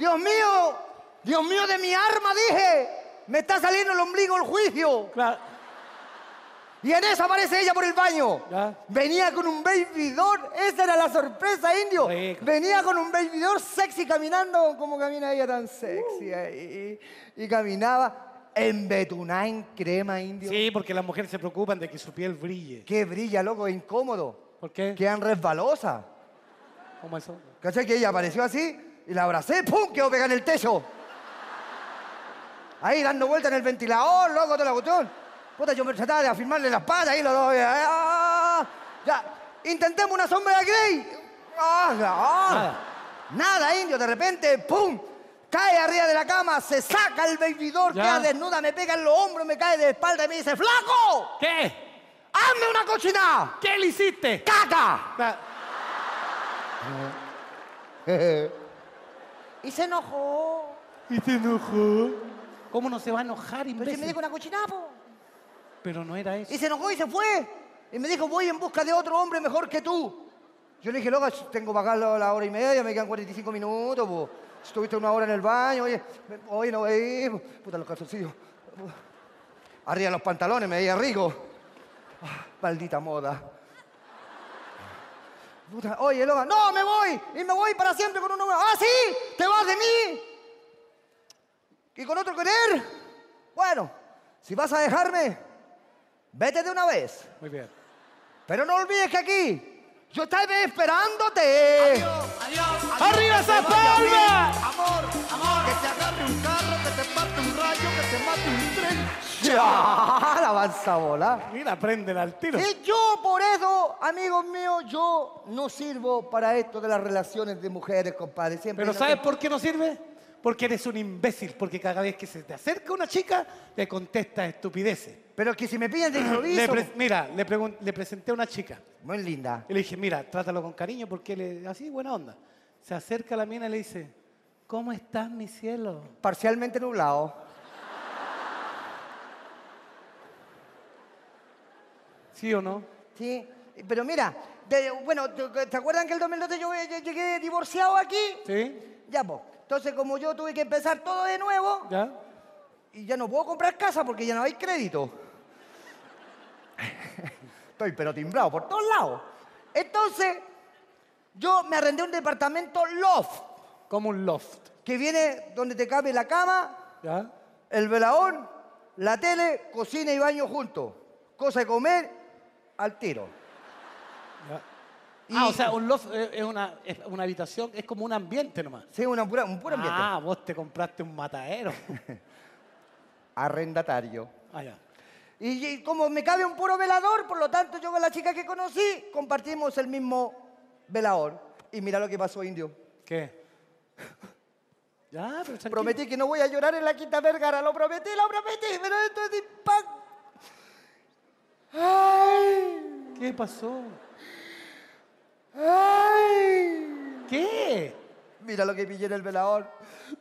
Dios mío, Dios mío de mi arma, dije. Me está saliendo el ombligo el juicio. Claro. Y en eso aparece ella por el baño. Ya. Venía con un baby doll. Esa era la sorpresa, indio. Rico. Venía con un baby doll sexy caminando como camina ella tan sexy. ahí. Y, caminaba embetunada en crema, indio. Sí, porque las mujeres se preocupan de que su piel brille. Que brilla, loco, es incómodo. ¿Por qué? Quedan resbalosas. ¿Cómo eso? ¿Cachai? Que ella apareció así y la abracé, ¡pum! Quedó pegada en el techo. Ahí dando vuelta en el ventilador, loco, toda la cuestión. Puta, yo me trataba de afirmarle las patas ahí los dos. eh, ah, ya, intentemos una sombra de Grey. Ah, ah. Nada. Indio, de repente, ¡pum! Cae arriba de la cama, se saca el bebidor, queda desnuda, me pega en los hombros, me cae de espalda y me dice, ¡Flaco! ¿Qué? ¡Hazme una cochinada! ¿Qué le hiciste? ¡Caca! Y se enojó. ¿Y se enojó? ¿Cómo no se va a enojar, Pero si imbécil? me dijo una cochinada, po. Pero no era eso. Y se enojó y se fue. Y me dijo, voy en busca de otro hombre mejor que tú. Yo le dije, loca, tengo para acá la, la hora y media, me quedan 45 minutos, po. Estuviste una hora en el baño, oye, me- oye, no veí, puta los calzoncillos. Arriba los pantalones, me veía rico. Ah, maldita moda. Puta, oye, loca, no, me voy, y me voy para siempre con un hombre. ¡Ah, sí! ¿Te vas de mí? ¿Y con otro querer? Bueno, si vas a dejarme, vete de una vez. Muy bien. Pero no olvides que aquí yo estaré esperándote. ¡Arriba esa palma! Amor, amor. Que te agarre un carro, ¡Ya! La avanza bola. Mira, prenden al tiro. Y yo por eso, amigos míos, yo no sirvo para esto de las relaciones de mujeres, compadre. Siempre Pero no ¿sabes por qué no sirve? Porque eres un imbécil, porque cada vez que se te acerca una chica, le contestas estupideces. Pero que si me pillan de Le improviso. pre- mira, le, pregun- le presenté a una chica Muy linda. y le dije, mira, trátalo con cariño porque le así, buena onda. Se acerca a la mina y le dice, ¿cómo estás, mi cielo? Parcialmente nublado. ¿Sí o no? Sí, pero mira, de- bueno, ¿te, te acuerdan que el 2012 yo eh, llegué divorciado aquí? ¿Sí? Ya, pues. Entonces, como yo tuve que empezar todo de nuevo, ¿Ya? y ya no puedo comprar casa porque ya no hay crédito. Estoy pero timbrado por todos lados. Entonces, yo me arrendé un departamento loft, Como un loft. que viene donde te cabe la cama, ¿Ya? el velador, la tele, cocina y baño juntos. Cosa de comer al tiro. Ah, o sea, un loft eh, es una, es una habitación, es como un ambiente nomás. Sí, una pura, un puro ambiente. Ah, vos te compraste un matadero. Arrendatario. Ah, ya. Y, y como me cabe un puro velador, por lo tanto yo con la chica que conocí compartimos el mismo velador. Y mira lo que pasó, indio. ¿Qué? Ya, pero tranquilo. Prometí que no voy a llorar en la Quinta Vergara. Lo prometí, lo prometí, pero esto es impacto. ¡Ay! ¿Qué pasó? ¡Ay! ¿Qué? Mira lo que pillé en el velador.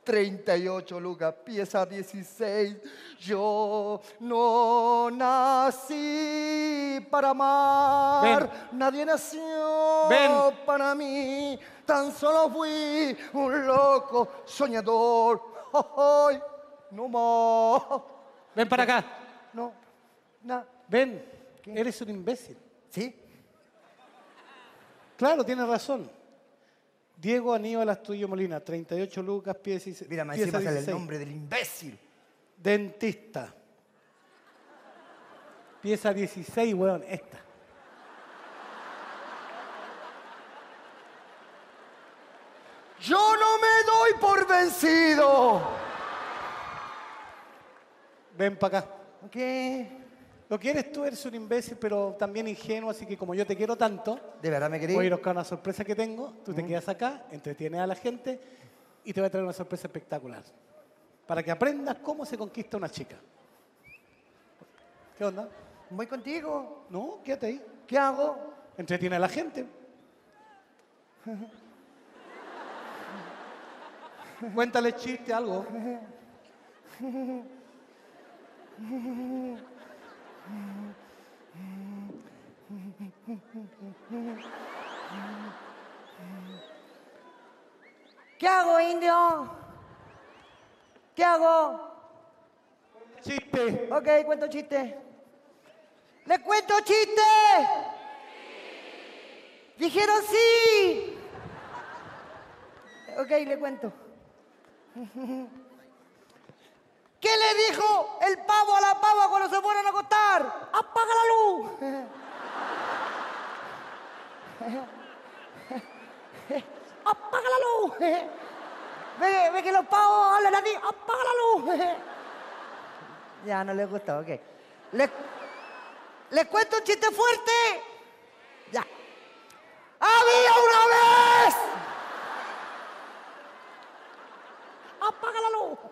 38 lucas, pieza 16. Yo no nací para amar. Nadie nació Ven. para mí. Tan solo fui un loco soñador. Ay, no más. Ven para acá. No, no. Ven. Eres un imbécil. ¿Sí? Claro, tienes razón. Diego Aníbal Astudillo Molina, 38 lucas, pieza 16. Mira, me pieza el 16. nombre del imbécil. Dentista. Pieza 16, weón, esta. Yo no me doy por vencido. Ven para acá. ¿Qué? Lo que eres tú, eres un imbécil, pero también ingenuo, así que como yo te quiero tanto, ¿De verdad me querés? voy a ir a buscar una sorpresa que tengo, tú te quedas acá, entretienes a la gente y te voy a traer una sorpresa espectacular. Para que aprendas cómo se conquista una chica. ¿Qué onda? Voy contigo. No, quédate ahí. ¿Qué hago? Entretiene a la gente. Cuéntale chiste, algo. ¿Qué hago, indio? ¿Qué hago? Chiste. Ok, cuento chiste. ¡Le cuento chiste! Dijeron sí. Ok, le cuento. ¿Qué le dijo el pavo a la pava cuando se fueron a acostar? ¡Apaga la luz! ¡Apaga la luz! ¿Ve, ve que los pavos hablan así? ¡Apaga la luz! Ya, no les gustó, ok. ¿Les, les cuento un chiste fuerte? Ya. ¡Había una vez! ¡Apaga la luz!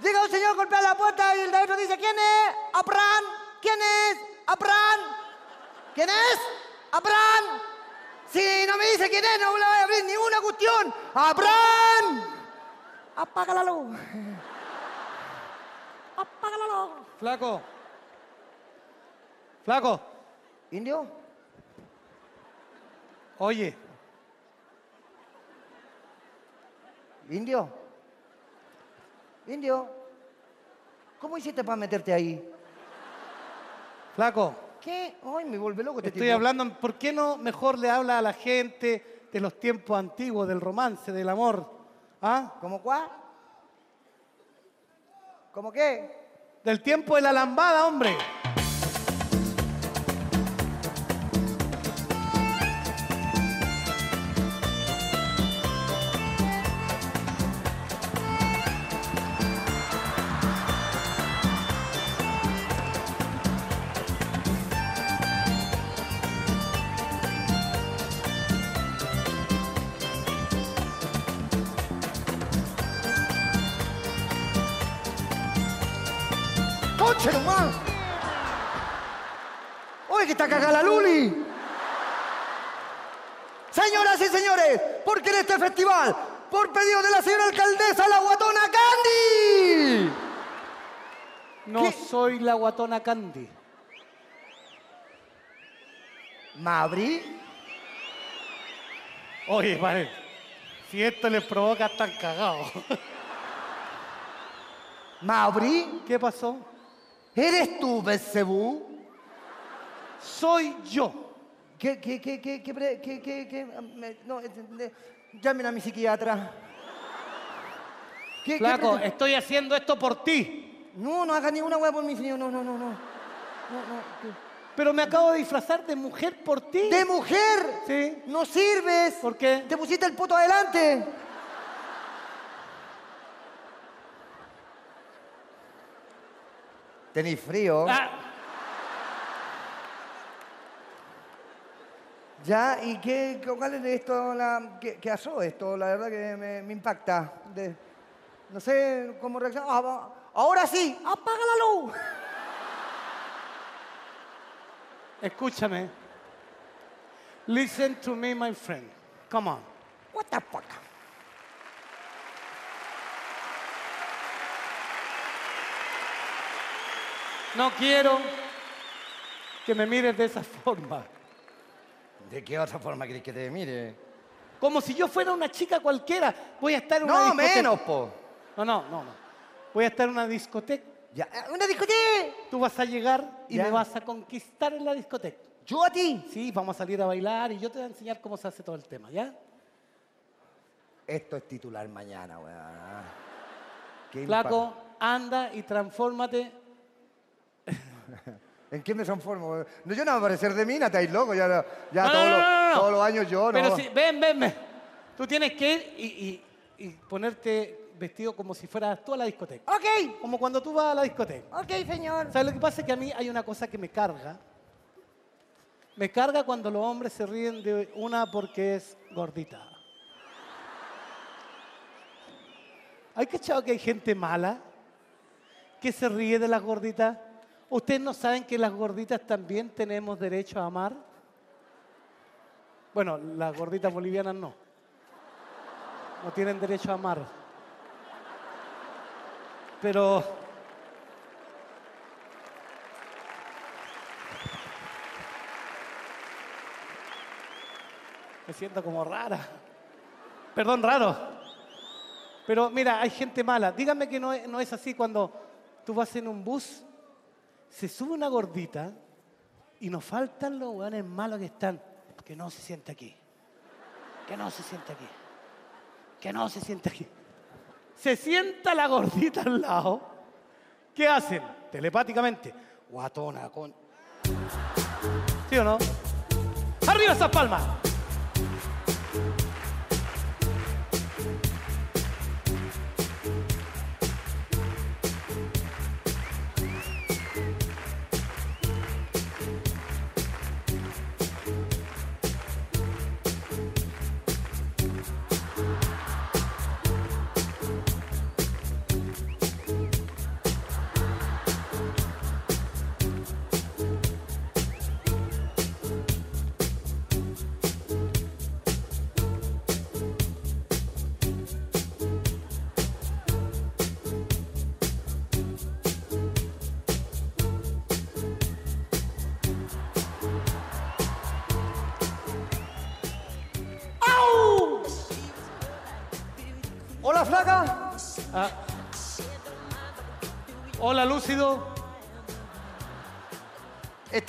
Llega un señor, golpea la puerta y el de adentro dice, ¿quién es? ¡Apran! ¿Quién es? ¡Apran! ¿Quién es? ¡Apran! Si no me dice quién es, no le voy a abrir ni una cuestión. ¡Apran! Apaga la luz. Apaga la luz. Flaco. Flaco. ¿Indio? Oye, ¿Indio? ¿Indio? ¿Cómo hiciste para meterte ahí? flaco. ¿Qué? Ay, me vuelve loco este Estoy tipo. hablando, ¿por qué no mejor le habla a la gente de los tiempos antiguos, del romance, del amor? ¿Ah? ¿Cómo cuál? ¿Cómo qué? Del tiempo de la lambada, hombre. Este festival, por pedido de la señora alcaldesa, la guatona Candy, No ¿Qué? soy la guatona Candy. Mabri, Oye, vale. Si esto les provoca, están cagados. Mabri, ¿Qué pasó? ¿eres tú, Belcebú? Soy yo. ¿Qué, qué, qué, qué, qué, qué, qué, qué, me- no, eh, eh, llamen a mi psiquiatra. ¿Qué- Flaco, estoy haciendo esto por ti. No, no haga ni una hueá por mi señor, no, no, no, no. No, no. Pero me acabo de disfrazar de mujer por ti. ¡De mujer! Sí. ¡No sirves! ¿Por qué? ¡Te pusiste el puto adelante! Tenéis frío. Ah, Ya, ¿y qué, cuál es esto? La, ¿qué, qué asó esto? La verdad que me, me impacta. De- no sé cómo reaccionar. Ah, ahora sí, apaga la luz. escúchame. Listen to me, my friend. Come on. What the fuck? No quiero que me mires de esa forma. ¿De qué otra forma querés que te mire? Como si yo fuera una chica cualquiera. Voy a estar en una No, discoteca. menos, po. No, no, no, no. Voy a estar en una discoteca. Ya, eh, una discoteca. Tú vas a llegar y Ya. me vas a conquistar en la discoteca. ¿Yo a ti? Sí, vamos a salir a bailar y yo te voy a enseñar cómo se hace todo el tema, ¿ya? Esto es titular mañana, weón. Flaco, anda y transfórmate. ¿En qué me transformo? No, yo no voy a parecer de mina, estáis loco. Ya, no- ya No, todos, no, los, no, no, no. todos los años yo, ¿no? Pero sí, ven, ven, ven. Tú tienes que ir y, y- y ponerte vestido como si fueras tú a la discoteca. Ok, Como cuando tú vas a la discoteca. ok, señor. ¿Sabes lo que pasa? Es que a mí hay una cosa que me carga. Me carga cuando los hombres se ríen de una porque es gordita. ¿Hay cachado que hay gente mala que se ríe de las gorditas? ¿Ustedes no saben que las gorditas también tenemos derecho a amar? Bueno, las gorditas bolivianas no. No tienen derecho a amar. Pero Me siento como rara. Perdón, raro. Pero mira, hay gente mala. Dígame que no no es así cuando tú vas en un bus, se sube una gordita y nos faltan los hueones malos que están. Que no se siente aquí. Que no se siente aquí. Que no se siente aquí. Se sienta la gordita al lado. ¿Qué hacen? Telepáticamente. Guatona con. ¿Sí o no? ¡Arriba esas palmas!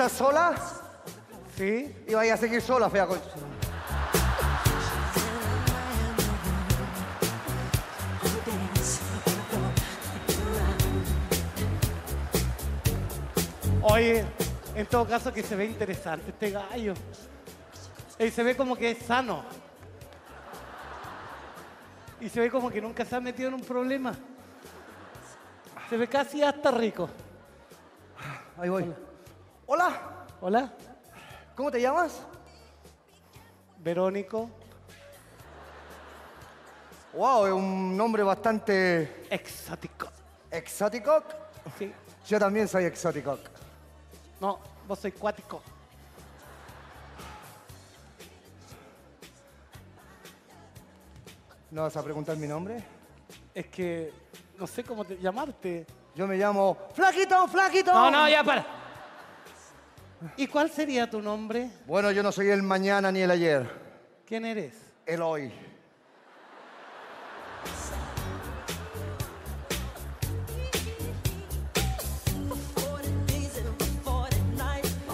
¿Estás sola? Sí. Y vaya a seguir sola, fea concha. Oye, en todo caso que se ve interesante este gallo. Y se ve como que es sano. Y se ve como que nunca se ha metido en un problema. Se ve casi hasta rico. Ahí voy. Hola, Hola, ¿cómo te llamas? Verónico. Wow, es un nombre bastante Exótico. exótico. Sí. Yo también soy exótico. No, vos sois cuático. ¿No vas a preguntar mi nombre? Es que no sé cómo te- llamarte. Yo me llamo Flaquito, Flaquito. No, no, ya para. ¿Y cuál sería tu nombre? Bueno, yo no soy el mañana ni el ayer, ¿Quién eres? el hoy.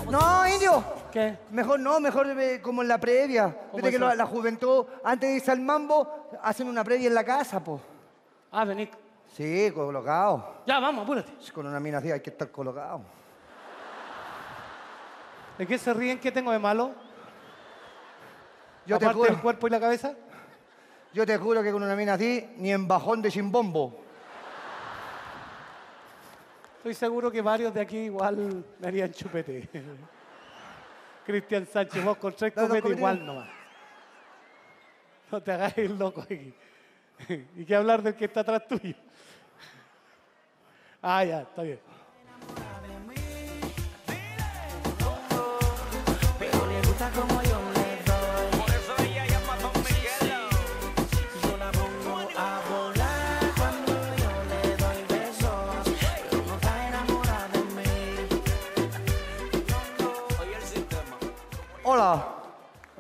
No, indio. ¿Qué? Mejor no, mejor eh, como en la previa. ¿Cómo Viste que eso? la juventud, antes de irse al mambo, hacen una previa en la casa, po. Ah, vení. Sí, colocado. Ya, vamos, apúrate. Con una mina así hay que estar colocado. ¿De qué se ríen? ¿Qué tengo de malo? Yo te, Aparte juro, del cuerpo y la cabeza. yo te juro que con una mina así, ni en bajón de chimbombo. Estoy seguro que varios de aquí igual me harían chupete. Cristian Sánchez, vos con tres No, no, igual nomás. No te hagas el loco aquí. ¿Y qué hablar del que está atrás tuyo? Ah, ya, está bien.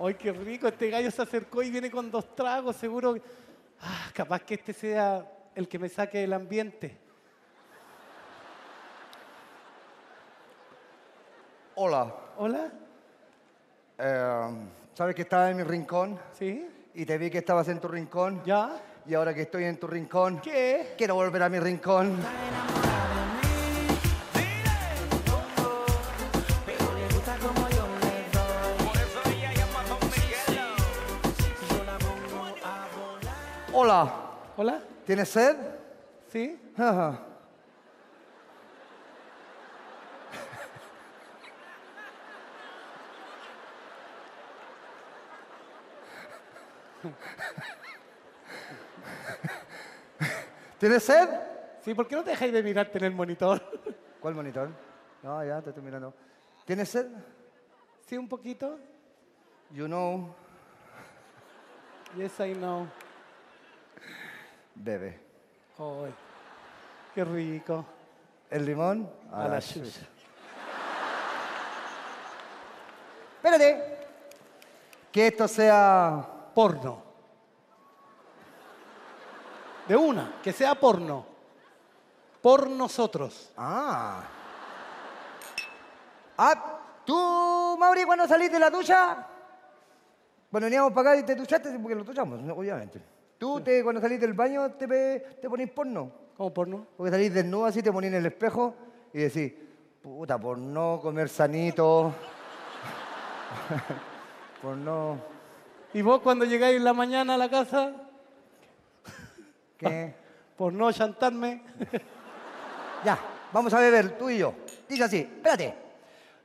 Ay, qué rico. Este gallo se acercó y viene con dos tragos. Seguro. que- Ah, capaz que este sea el que me saque del ambiente. Hola. Hola. Eh, ¿Sabes que estaba en mi rincón? ¿Sí? Y te vi que estabas en tu rincón. ¿Ya? Y ahora que estoy en tu rincón, ¿Qué? quiero volver a mi rincón. Hola. ¿Hola? ¿Tienes sed? ¿Sí? ¿Tienes sed? Sí, ¿por qué no te dejáis de mirarte en el monitor? ¿Cuál monitor? No, ya te estoy mirando. ¿Tienes sed? Sí, un poquito. You know. Yes, I know. Bebe. Ay, qué rico. ¿El limón? A la chucha. Espérate. Que esto sea Porno. De una, que sea porno. Por nosotros. Ah. Ah, tú, Mauri, cuando saliste de la ducha, bueno, veníamos para acá y te duchaste porque lo duchamos, obviamente. Tú, te, cuando salís del baño, te, te ponís porno. ¿Cómo porno? Porque salís desnudo así, te ponís en el espejo y decís, puta, por no comer sanito, por no... ¿Y vos cuando llegáis en la mañana a la casa, ¿Qué? por no chantarme? Ya, vamos a beber, tú y yo. Dice así, espérate.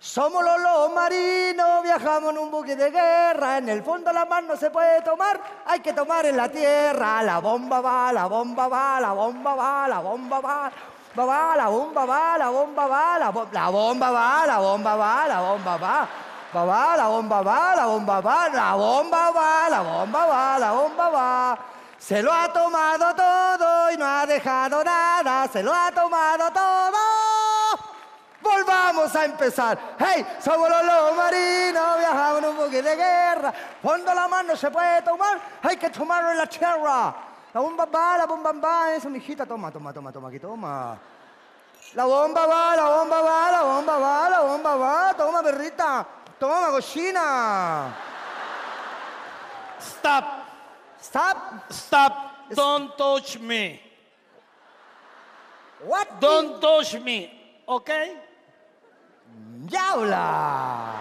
Somos los marinos, viajamos en un buque de guerra. En el fondo la mar no se puede tomar, hay que tomar en la tierra. La bomba va, la bomba va, la bomba va, la bomba va. Va, va, la bomba va, la bomba va, la, la bomba va, la bomba va, la bomba va. Va, va, la bomba va, la bomba va, la bomba va, la bomba va, la bomba va. Se lo ha tomado todo y no ha dejado nada, se lo ha tomado todo. Volvamos a empezar. Hey, somos los lobos marinos, viajamos en un buque de guerra. Fondo la mano se puede tomar, hay que tomarlo en la tierra. La bomba va, la bomba va, eso, mijita, toma, toma, toma, toma, aquí, toma. La bomba va, la bomba va, la bomba va, la bomba va, toma, perrita, toma, cochina. Stop, Stop. stop, don't touch me. What? Don't touch me, ¿ok? ¡Diabla!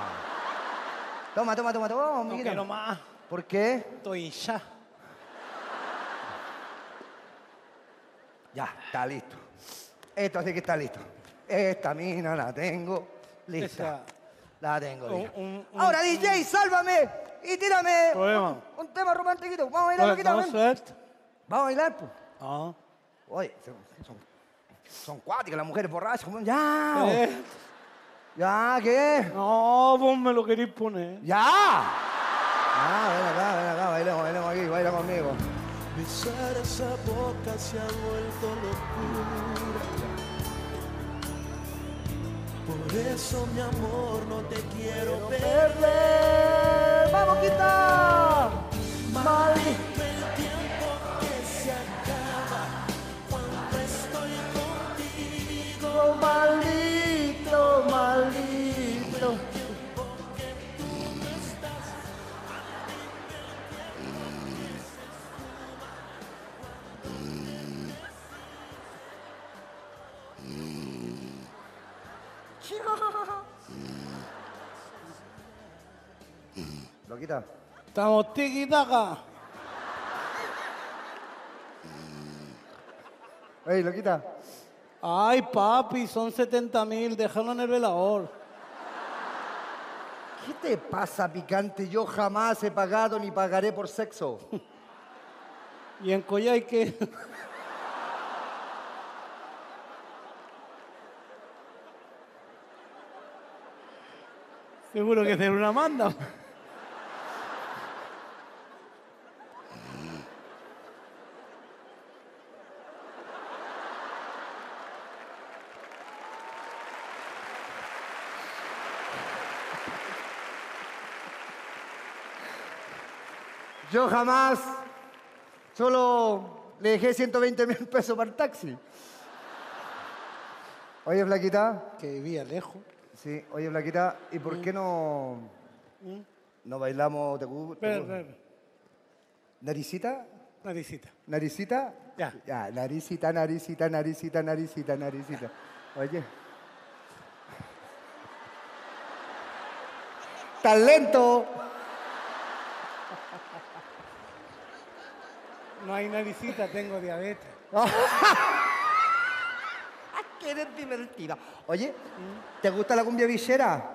Toma, toma, toma, toma, No quiero más, ¿Por qué? estoy hincha. Ya, está listo. Esto así que está listo. Esta mina la tengo lista. Esa- La tengo lista. un- un- Ahora, DJ, sálvame y tírame Problema. un, un tema romantiquito. Vamos a bailar, loquita, ¿No ven. suerte? Vamos a bailar, pues. Ah. Oye, son, son, son cuáticas las mujeres borrachas. como- Ya, Eh, ya, ¿qué? No, vos me lo queréis poner. ¡Ya! Ah, ven acá, ven acá, bailemos, bailemos aquí, baila conmigo. Besar esa boca se ha vuelto locura. Por eso, mi amor, no te quiero perder. Estamos tiki-taka. Ey, loquita. Ay, papi, son 70 mil, déjalo en el velador. ¿Qué te pasa, picante? Yo jamás he pagado ni pagaré por sexo. ¿Y en Coyay qué? Seguro que es de una manda. Yo jamás solo le dejé 120 mil pesos para el taxi. Oye, Flaquita. Que vivía lejos. Sí, oye, Flaquita, ¿y Mm. por qué no, no bailamos? ¿Te gu- te Espera, gu- espera, espera. ¿Naricita? Naricita. ¿Naricita? Ya. Ya, naricita, naricita, naricita, naricita, naricita. Oye. ¡Talento! No hay naricita, tengo diabetes. ¡Qué eres divertida! Oye, ¿te gusta la cumbia villera?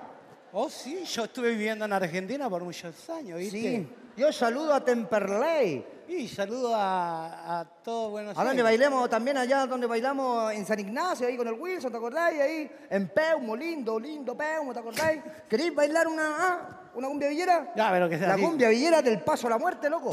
Oh, sí, yo estuve viviendo en Argentina por muchos años, ¿viste? Sí. Yo saludo a Temperley. Y saludo a, a todo Buenos A donde Aires. bailemos también allá donde bailamos en San Ignacio, ahí con el Wilson, ¿te acordáis? Ahí en Peumo, lindo, lindo Peumo, ¿te acordáis? ¿Queréis bailar una, ah, una cumbia villera? Ya, pero que sea La así. cumbia villera del paso a la muerte, loco.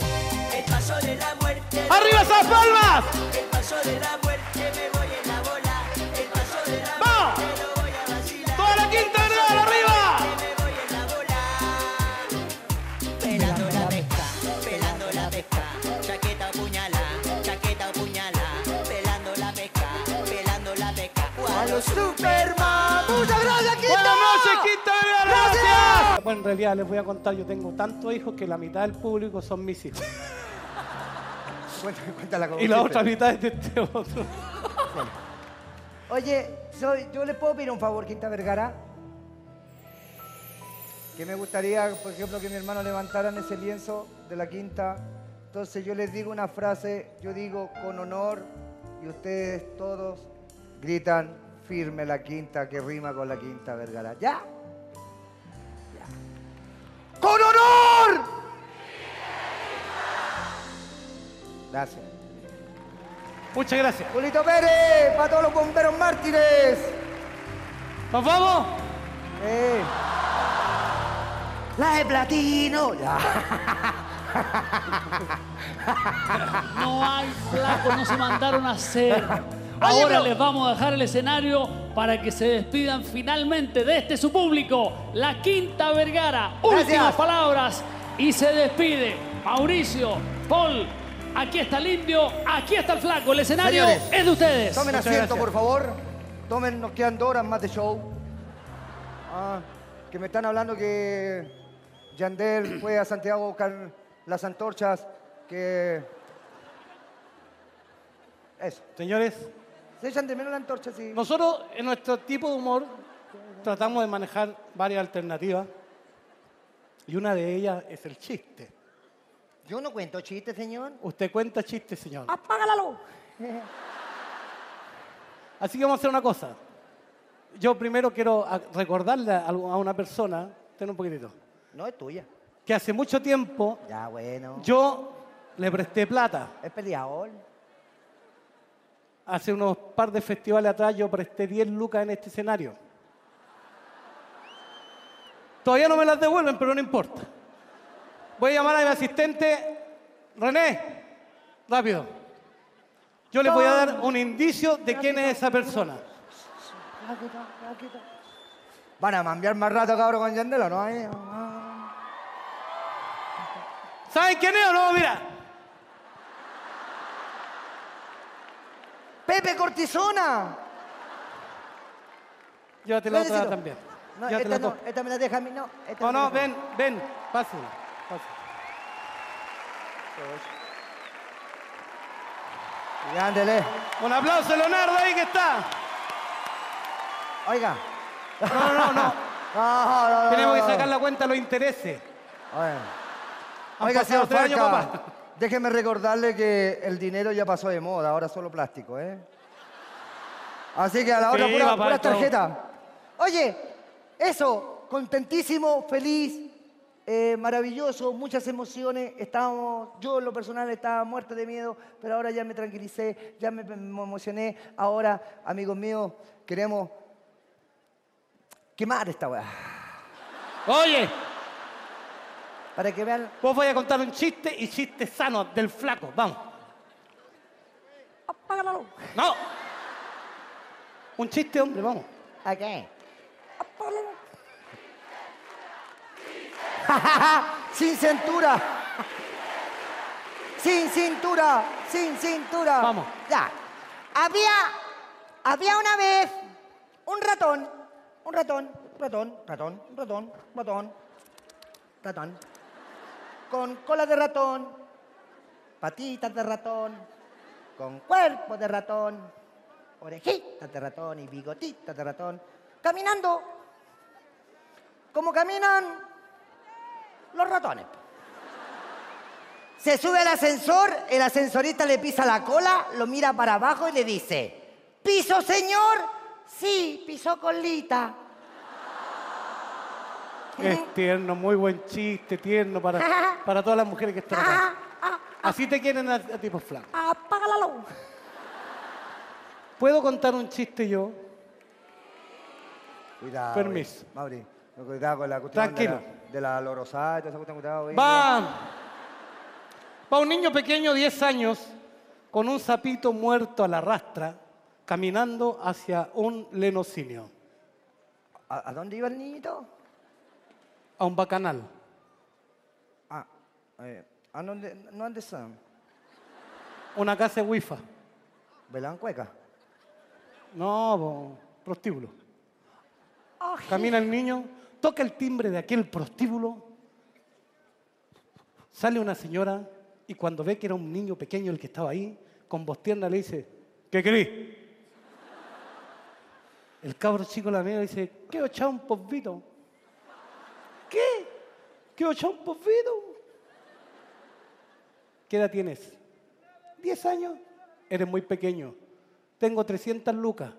El paso de la muerte, ¡Arriba esas palmas! el paso de la muerte, me voy en la bola. El paso de la ¡Vamos! muerte, lo voy a vacilar. ¡Toda la quinta vergara arriba! Me voy en la bola. Pelando la pesca, pelando la pesca. Chaqueta o puñala, chaqueta o puñala. Pelando la pesca, pelando la pesca. A los Superman. Bueno, en realidad les voy a contar, yo tengo tantos hijos que la mitad del público son mis hijos. Cuéntala como Y la otra mitad es de este otro. Oye, soy, yo le puedo pedir un favor, Quinta Vergara. Que me gustaría, por ejemplo, que mi hermano levantaran ese lienzo de la quinta. Entonces yo les digo una frase, yo digo con honor, y ustedes todos gritan firme la quinta que rima con la quinta Vergara. ¿Ya? ¡Con honor! Gracias. Muchas gracias. Julito Pérez, para todos los bomberos mártires. ¿Nos vamos? Eh. La de platino. Ya. No hay flaco, no se mandaron a hacer. Ahora les vamos a dejar el escenario para que se despidan finalmente de este su público, la Quinta Vergara. Últimas Gracias. palabras y se despide Mauricio, Paul. Aquí está el indio, aquí está el flaco. El escenario Señores, es de ustedes. Tomen Muchas asiento, gracias. por favor. Tomen, nos quedan dos horas más de show. Ah, que me están hablando que Yandel fue a Santiago a buscar las antorchas. Que. Eso. Señores, ¿Se echan de menos la antorcha? Sí. nosotros en nuestro tipo de humor tratamos de manejar varias alternativas. Y una de ellas es el chiste. Yo no cuento chistes, señor. Usted cuenta chistes, señor. ¡Apaga la luz! Así que vamos a hacer una cosa. Yo primero quiero recordarle a a una persona, ten un poquitito, No es tuya. que hace mucho tiempo Ya, bueno. yo le presté plata. Es peleador. Hace unos par de festivales atrás yo presté 10 lucas en este escenario. Todavía no me las devuelven, pero no importa. Voy a llamar a mi asistente, René, rápido. Yo les voy a dar un indicio de quién es esa persona. Van a cambiar más rato, cabrón, con Yandel, ¿o ¿no? Ah. ¿Saben quién es o no? Mira. ¡Pepe Cortisona! Llévate la otra también. No, Llévate esta las no, esta me la deja a mí, no. esta No, la no, ven, ven. Pásala. Y ándele. Un aplauso, Leonardo, ahí que está. Oiga. No, no, no, no. No, Tenemos que sacar la cuenta los intereses. Oiga, señor tres años, Farca, papá. Déjeme recordarle que el dinero ya pasó de moda, ahora solo plástico, ¿eh? Así que a la hora Sí, pura, tarjeta. Oye, eso, contentísimo, feliz, eh, maravilloso, muchas emociones. Estábamos, yo en lo personal estaba muerto de miedo, pero ahora ya me tranquilicé, ya me, me emocioné. Ahora, amigos míos, queremos quemar esta weá. Oye, Para que vean. vos voy a contar un chiste y chiste sano del flaco. Vamos. Apaga la luz. No. Un chiste, hombre, vamos. ¿A qué? Sin cintura. sin cintura, sin cintura. Vamos. Ya. Había, había una vez un ratón, un ratón, ratón, ratón, ratón, ratón, ratón, con cola de ratón, patitas de ratón, con cuerpo de ratón, orejitas de ratón y bigotitas de ratón, caminando como caminan los ratones. Se sube al ascensor, el ascensorista le pisa la cola, lo mira para abajo y le dice, ¿piso señor? Sí, pisó colita. Es tierno, muy buen chiste, tierno para, para todas las mujeres que están acá. Así te quieren a, a ti, pues, flaco. Apaga la luz. ¿Puedo contar un chiste yo? Cuidado. Permiso. eh. Mauri, cuidado con la cuestión Tranquilo. de la, de la lorosada y toda esa cuestión, cuidado. eh. Va. Va un niño pequeño, 10 años, con un sapito muerto a la rastra, caminando hacia un lenocinio, ¿A, a dónde iba el niñito? A un bacanal. Ah, eh, ¿a dónde, no dónde están? Una casa de wifa. Belancueca. No, po, prostíbulo. Camina el niño, toca el timbre de aquel prostíbulo, sale una señora y cuando ve que era un niño pequeño el que estaba ahí, con voz tierna le dice, ¿qué querés? El cabro chico la mira y dice, ¿qué ochá un ¿Qué? ¿Qué ochá un polvito? ¿Qué edad tienes? ¿Diez años? Eres muy pequeño. Tengo 300 lucas.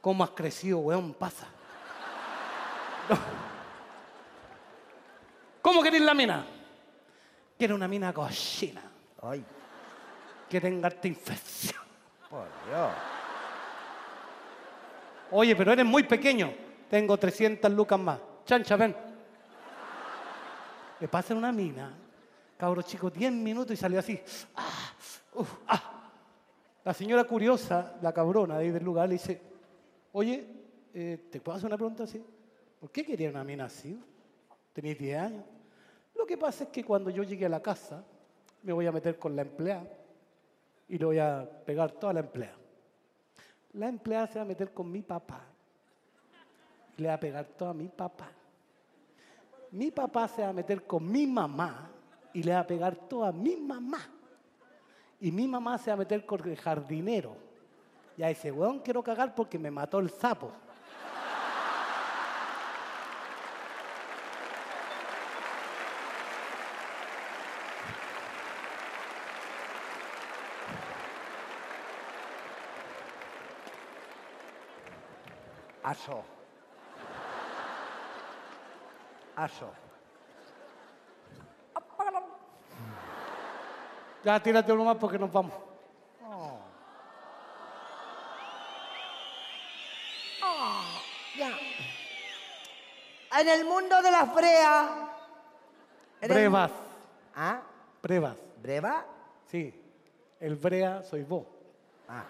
¿Cómo has crecido, weón? Pasa. No. ¿Cómo querés la mina? Quiero una mina cochina. Ay, Que tenga esta infección. por Dios. Oye, pero eres muy pequeño. Tengo 300 lucas más. Chancha, ven. Le pasan una mina. Cabro chico, 10 minutos y salió así. Ah, ah. La señora curiosa, la cabrona de ahí del lugar, le dice, oye, eh, ¿te puedo hacer una pregunta así? ¿Por qué quería una mina así? Tenéis 10 años. Lo que pasa es que cuando yo llegué a la casa, me voy a meter con la empleada y le voy a pegar toda la empleada. La empleada se va a meter con mi papá y le va a pegar todo a mi papá. Mi papá se va a meter con mi mamá y le va a pegar todo a mi mamá. Y mi mamá se va a meter con el jardinero. Y a ese weón quiero cagar porque me mató el sapo. Aso. Aso. Ya tírate uno más porque nos vamos. Ya. En el mundo de las breas. Brevas. ¿Ah? Brevas. ¿Breva? Sí. El brea soy vos. Ah.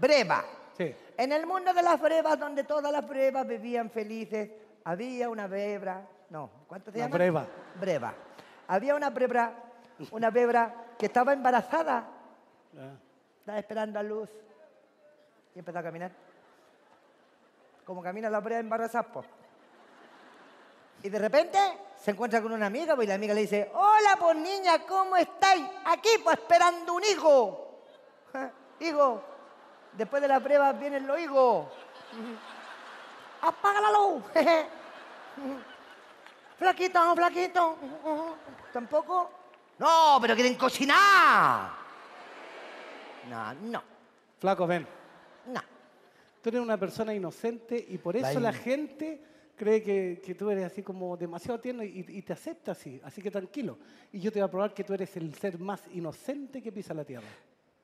Breva. Sí. En el mundo de las brevas, donde todas las brevas vivían felices, había una bebra. No, ¿cuánto se Una llama? breva. Breva. Había una brebra, una bebra que estaba embarazada, Ah. estaba esperando a luz y empezó a caminar. Como camina la breva embarazada, po. Y de repente se encuentra con una amiga, pues, y la amiga le dice, hola, pues niña, ¿cómo estáis? Aquí, pues esperando un hijo. hijo, después de la prueba vienen los higos. Apaga la luz. flaquito, flaquito. ¿Tampoco? No, pero quieren cocinar. No, no, Flaco, ven. no. Tú eres una persona inocente y por eso La la, gente cree que, que tú eres así como demasiado tierno y, y te acepta así. Así que tranquilo. Y yo te voy a probar que tú eres el ser más inocente que pisa la tierra.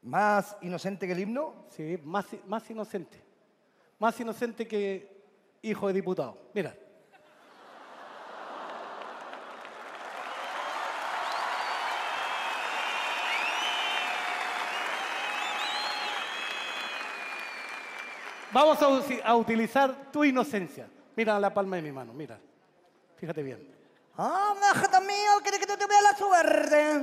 Más inocente que el himno. Sí, más, más inocente. Más inocente que hijo de diputado. Mira. Vamos a, utilizar tu inocencia. Mira la palma de mi mano, mira. Fíjate bien. Ah, déjate mío, quiere que te veas la suerte.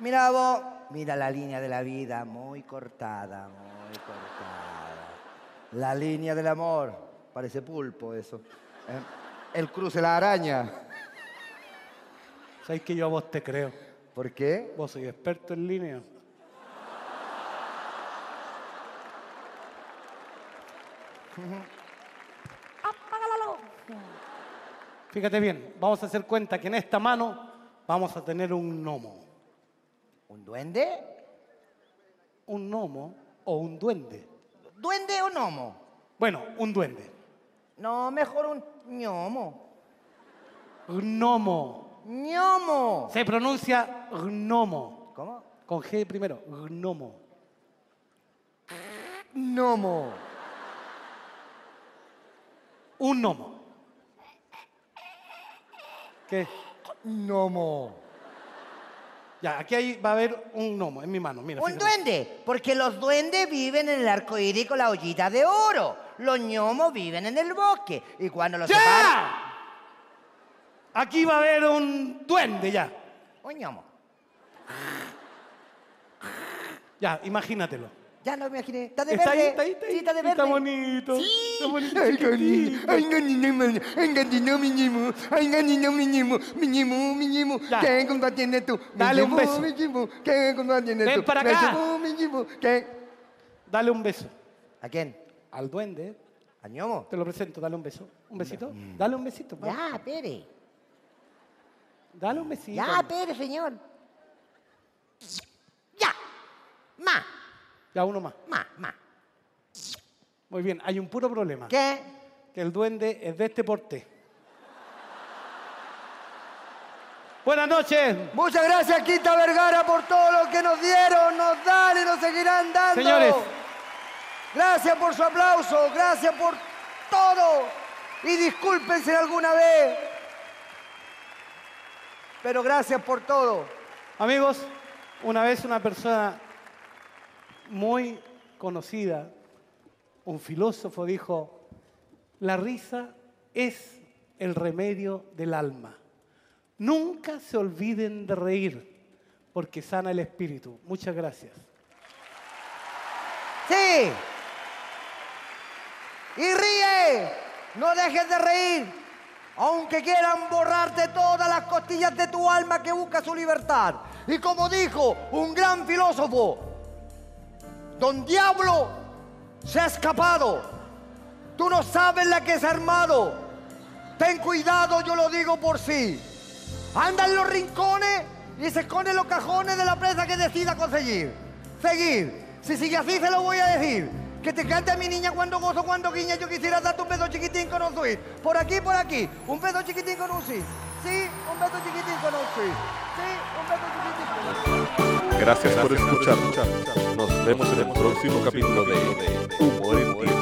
Mira vos, mira la línea de la vida, muy cortada, muy cortada. La línea del amor, parece pulpo eso. ¿eh? El cruce de la araña. ¿Sabes que yo a vos te creo? ¿Por qué? Vos sois experto en línea. Fíjate bien, vamos a hacer cuenta que en esta mano vamos a tener un gnomo. ¿Un duende? Un gnomo o un duende. ¿Duende o gnomo? Bueno, un duende. No, mejor un ñomo. Gnomo. ñomo. Se pronuncia gnomo. ¿Cómo? Con G primero. Gnomo. Gnomo. Un gnomo. ¿Qué? Gnomo. Ya, aquí hay- va a haber un gnomo en mi mano. Mira, Un fíjate. duende, porque los duendes viven en el arco iris con la ollita de oro. Los ñomos viven en el bosque. Y cuando los separan. ¡Ya! Aquí va a haber un duende ya. Un ñomo. Ya, imagínatelo. Ya lo imaginé. Está de Está ahí, está ahí, está ahí. Sí, está de verde. Está bonito. Sí. Está bonito. Ay, chiquitito. Ay, man. Ay, mi ñimo. Ay, mi. Mi mi. Ya. ¿Qué tienes tú? Mi Dale un beso. Mi ñimo. ¿Qué cuánto tienes Ven tú? para Mi acá. mi ñimo. ¿Qué? Dale un beso ¿A quién? Al duende. ¿A ñomo? Te lo presento, dale un beso. ¿Un besito? Dale un besito. va. Ya, Pere. Dale un besito. Ya, Pere, señor. Ya. Ma, Ya, uno más. ma, ma. Muy bien, hay un puro problema. ¿Qué? Que el duende es de este porte. Buenas noches. Muchas gracias, Quinta Vergara, por todo lo que nos dieron, nos dan y nos seguirán dando. Señores. Gracias por su aplauso, gracias por todo. Y discúlpense alguna vez. Pero gracias por todo. Amigos, una vez una persona muy conocida, un filósofo, dijo, la risa es el remedio del alma. Nunca se olviden de reír, porque sana el espíritu. Muchas gracias. Sí. Y ríe. No dejes de reír. Aunque quieran borrarte todas las costillas de tu alma que busca su libertad. Y como dijo un gran filósofo, Don Diablo se ha escapado. Tú no sabes la que es armado. Ten cuidado, yo lo digo por sí. Anda en los rincones y se esconde los cajones de la presa que decida conseguir. Seguir. Si sigue así, se lo voy a decir. Que te cante a mi niña cuando gozo, cuando guiña. Yo quisiera darte un beso chiquitín con un sí. Por aquí, por aquí. Un beso chiquitín con un sí. Sí, un beso chiquitín con un sí. Sí, un beso chiquitín con un. Gracias por escuchar. Nos vemos en el próximo capítulo de Humor en Tierra.